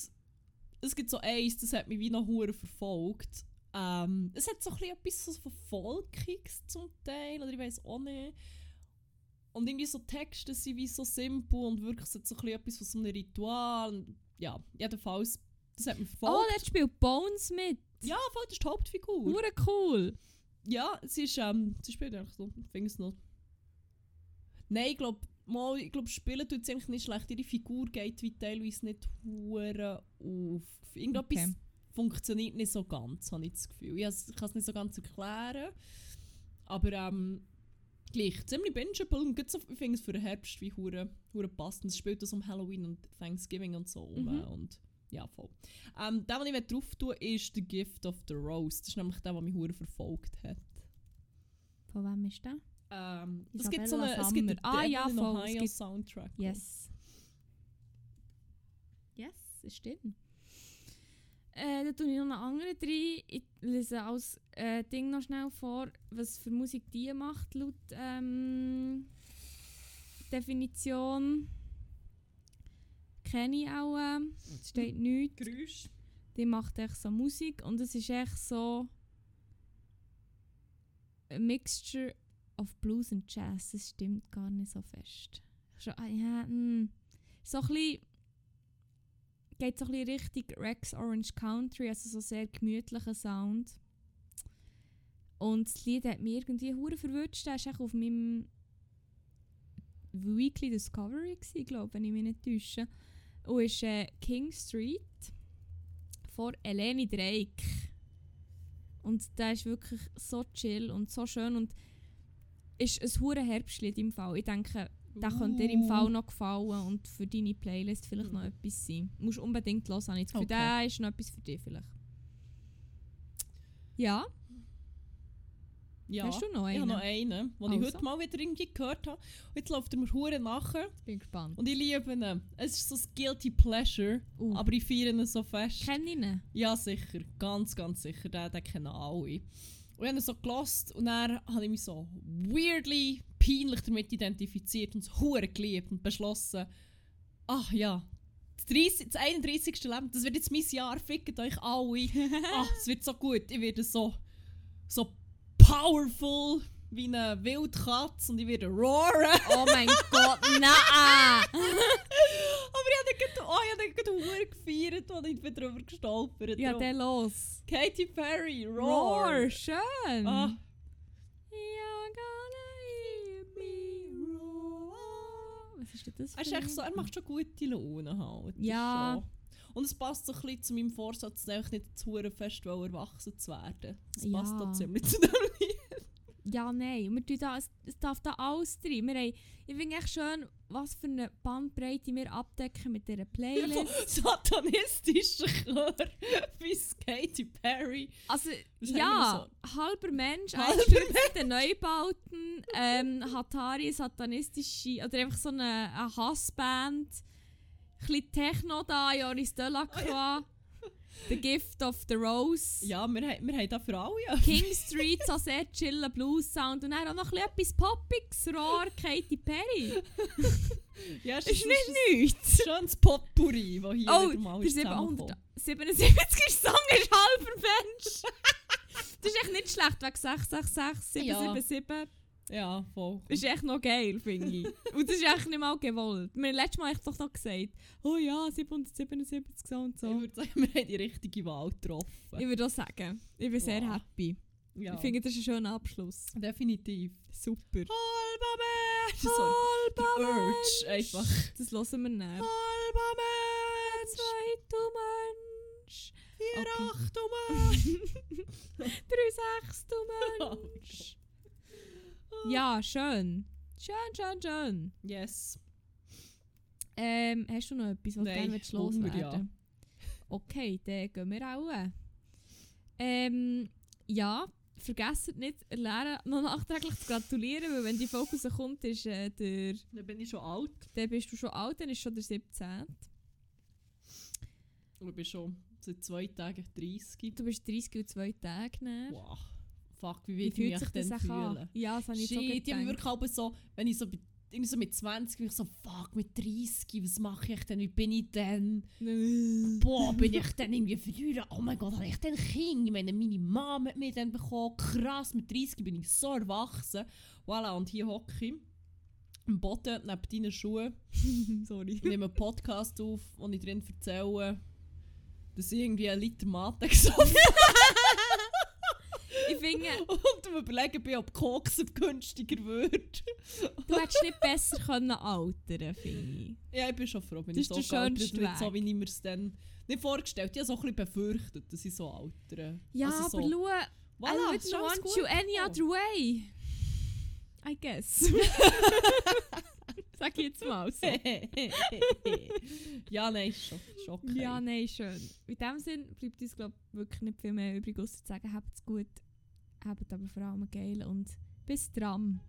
es gibt so eins, das hat mich wie noch hure verfolgt. Ähm, es hat so ein bisschen etwas so Volkiges zum Teil, oder ich weiß auch nicht. Und irgendwie so Texte sind wie so simpel und wirklich so ein bisschen etwas von so einem Ritual. Und ja, jedenfalls, das hat mich Oh, verfolgt. der spielt Bones mit. ja, voll, das ist die Hauptfigur. Hure cool. Ja, sie ist, ähm, sie spielt eigentlich so, ich finde es noch. Nein, ich glaube, mal, ich glaube, spielen tut sie eigentlich nicht schlecht. Ihre Figur geht wie teilweise nicht hure auf. Irgendetwas Okay. Funktioniert nicht so ganz, habe ich das Gefühl. Ich, kann es nicht so ganz erklären. Aber ähm, gleich, ziemlich bingeable und so, ich finde es für den Herbst wie hure, hure passend. Es spielt das um Halloween und Thanksgiving und so. Mhm. Und ja, voll. Ähm, der, den ich drauf tue, ist The Gift of the Rose. Das ist nämlich der, der mich hure verfolgt hat. Von wem ist der? Ähm, es gibt so eine, es gibt Ah, ja, voll, es Ohio gibt- Soundtrack. Yes. Yes, es stimmt. Äh, da tue ich noch einen anderen drin. Ich lese als äh, Ding noch schnell vor, was für Musik die macht, laut ähm, Definition. Kenne ich auch. Äh, es steht nichts. Geräusch. Die macht echt so Musik und es ist echt so a mixture of Blues und Jazz. Das stimmt gar nicht so fest. Schon, ah, ja, mm. so ein bisschen, geht so ein bisschen Richtung Rex Orange Country, also so sehr gemütlicher Sound. Und das Lied hat mich irgendwie hure verwünscht. Das war auf meinem Weekly Discovery, glaube wenn ich mich nicht täusche. Und ist äh, King Street von Eleni Drake. Und der ist wirklich so chill und so schön und ist ein hure Herbstlied im Fall. Ich denke, der könnte dir im Uh. Fall noch gefallen und für deine Playlist vielleicht noch Mhm. etwas sein. Du musst unbedingt hören, habe ich das Gefühl, Okay. der ist noch etwas für dich vielleicht. Ja, Ja. hast du noch Ich einen? habe noch einen, den ich Also. heute mal wieder irgendwie gehört habe. Und jetzt läuft er mir hure nachher. Bin gespannt. Und ich liebe ihn. Es ist so ein Guilty Pleasure, Uh. aber ich feiere ihn so fest. Kenn ich ihn? Ja, sicher. Ganz, ganz sicher. Den, den kennen alle. Und ich habe ihn so gelost und dann habe ich mich so weirdly, peinlich damit identifiziert und es hure geliebt und beschlossen, ach ja, das, 30, das 31. Leben, das wird jetzt mein Jahr, fickt euch alle. Ach, es wird so gut. Ich werde so, so powerful wie eine Wildkatze und ich werde roaren. Oh mein Gott, nein! Aber ich habe gerade- oh, hure gefeiert, als ich bin drüber gestolpert Ja, der los. Katy Perry, Roar. Roar, schön. Ah, You're gonna ist denn das er, ist echt so, er macht schon gute Laune halt. Ja. Und es passt so ein bisschen zu meinem Vorsatz, einfach nicht zu fest erwachsen zu werden. Das Ja. passt da ziemlich zu dem. Ja, nein. Wir tun da, es, es darf da alles drin. Wir haben, ich finde echt schön, was für eine Bandbreite wir abdecken mit dieser Playlist. satanistischen Chör bis Katy Perry. Also, Das ja, halber Mensch, Halber einstürzende Neubauten, ähm, Hatari, satanistische, oder einfach so eine, eine Hassband, ein bisschen Techno da, Joris Delacroix, The Gift of the Rose. Ja, wir, haben- wir haben da für alle. King Street, so sehr chiller Blues-Sound und dann auch noch ein bisschen etwas Poppiges, Roar, Katy Perry. Ja, Ist ist nicht nichts. schönes Potpourri, das hier Oh, mal der ist zusammengekommen. 777. Song ist halber Mensch. Das ist echt nicht schlecht, wegen 666, Ja. 777. Ja, voll. Das ist echt noch geil, finde ich. Und das ist echt nicht mal gewollt. Wir haben letztes Mal echt doch noch gesagt, oh ja, 777 so und Ich so. würde sagen, wir haben die richtige Wahl getroffen. Ich würde auch sagen, ich bin sehr Wow. happy. Ja. Ich finde, das ist ein schöner Abschluss. definitiv. Super. Halber Mensch! Halber Urge, einfach. Das hören wir näher. Halber Mensch! Zwei, du Mensch. Vier, Okay. acht, du Mensch! Drei, sechs, du Mensch. Ja, schön. Schön, schön, schön. Yes. Ähm, hast du noch etwas, was du Nein, gerne willst Hunger, loswerden Okay, dann gehen wir auch. Ähm, ja, vergesst nicht, Lehrer noch nachträglich zu gratulieren, weil wenn die Folge kommt, ist äh, der, Dann bin ich schon alt. dann bist du schon alt, dann ist schon der 17. Und ich bin schon seit zwei Tagen 30. Du bist 30 und 2 Tage näher. Wow. Fuck, wie Wie wird ich mich an? fühlen? Ja, das habe ich Shit, so ich habe gedacht. wirklich so, wenn ich so, irgendwie so mit 20 bin ich so, fuck, mit 30, was mache ich denn, wie bin ich denn? Boah, bin ich dann irgendwie verlieren? Oh mein Gott, habe ich denn Kind? Ich meine, meine Mama hat mich dann bekommen. Krass, mit 30 bin ich so erwachsen. Voilà, und hier hocke ich am Boden neben deinen Schuhen. Sorry. Ich nehme einen Podcast auf, wo ich drin erzähle, dass ich irgendwie einen Liter Mate gesoffen Ich finde, und am überlegen bin, ob Koks günstiger wird. du hättest nicht besser können altern finde ich. Ja, ich bin schon froh, wenn Das ich so gealtert bin, so wie ich mir es dann nicht vorgestellt Ich habe so ein bisschen befürchtet, dass ich so altere. Ja, also aber so, schau, voilà, I wouldn't want gut you any other way. I guess. Sag ich jetzt mal so. ja, nein, ist schon, ist okay. Ja, nein, schön. In dem Sinn bleibt uns, glaube wirklich nicht viel mehr übrig, außer zu sagen, habt es gut, habt aber vor allem geil und bis dran.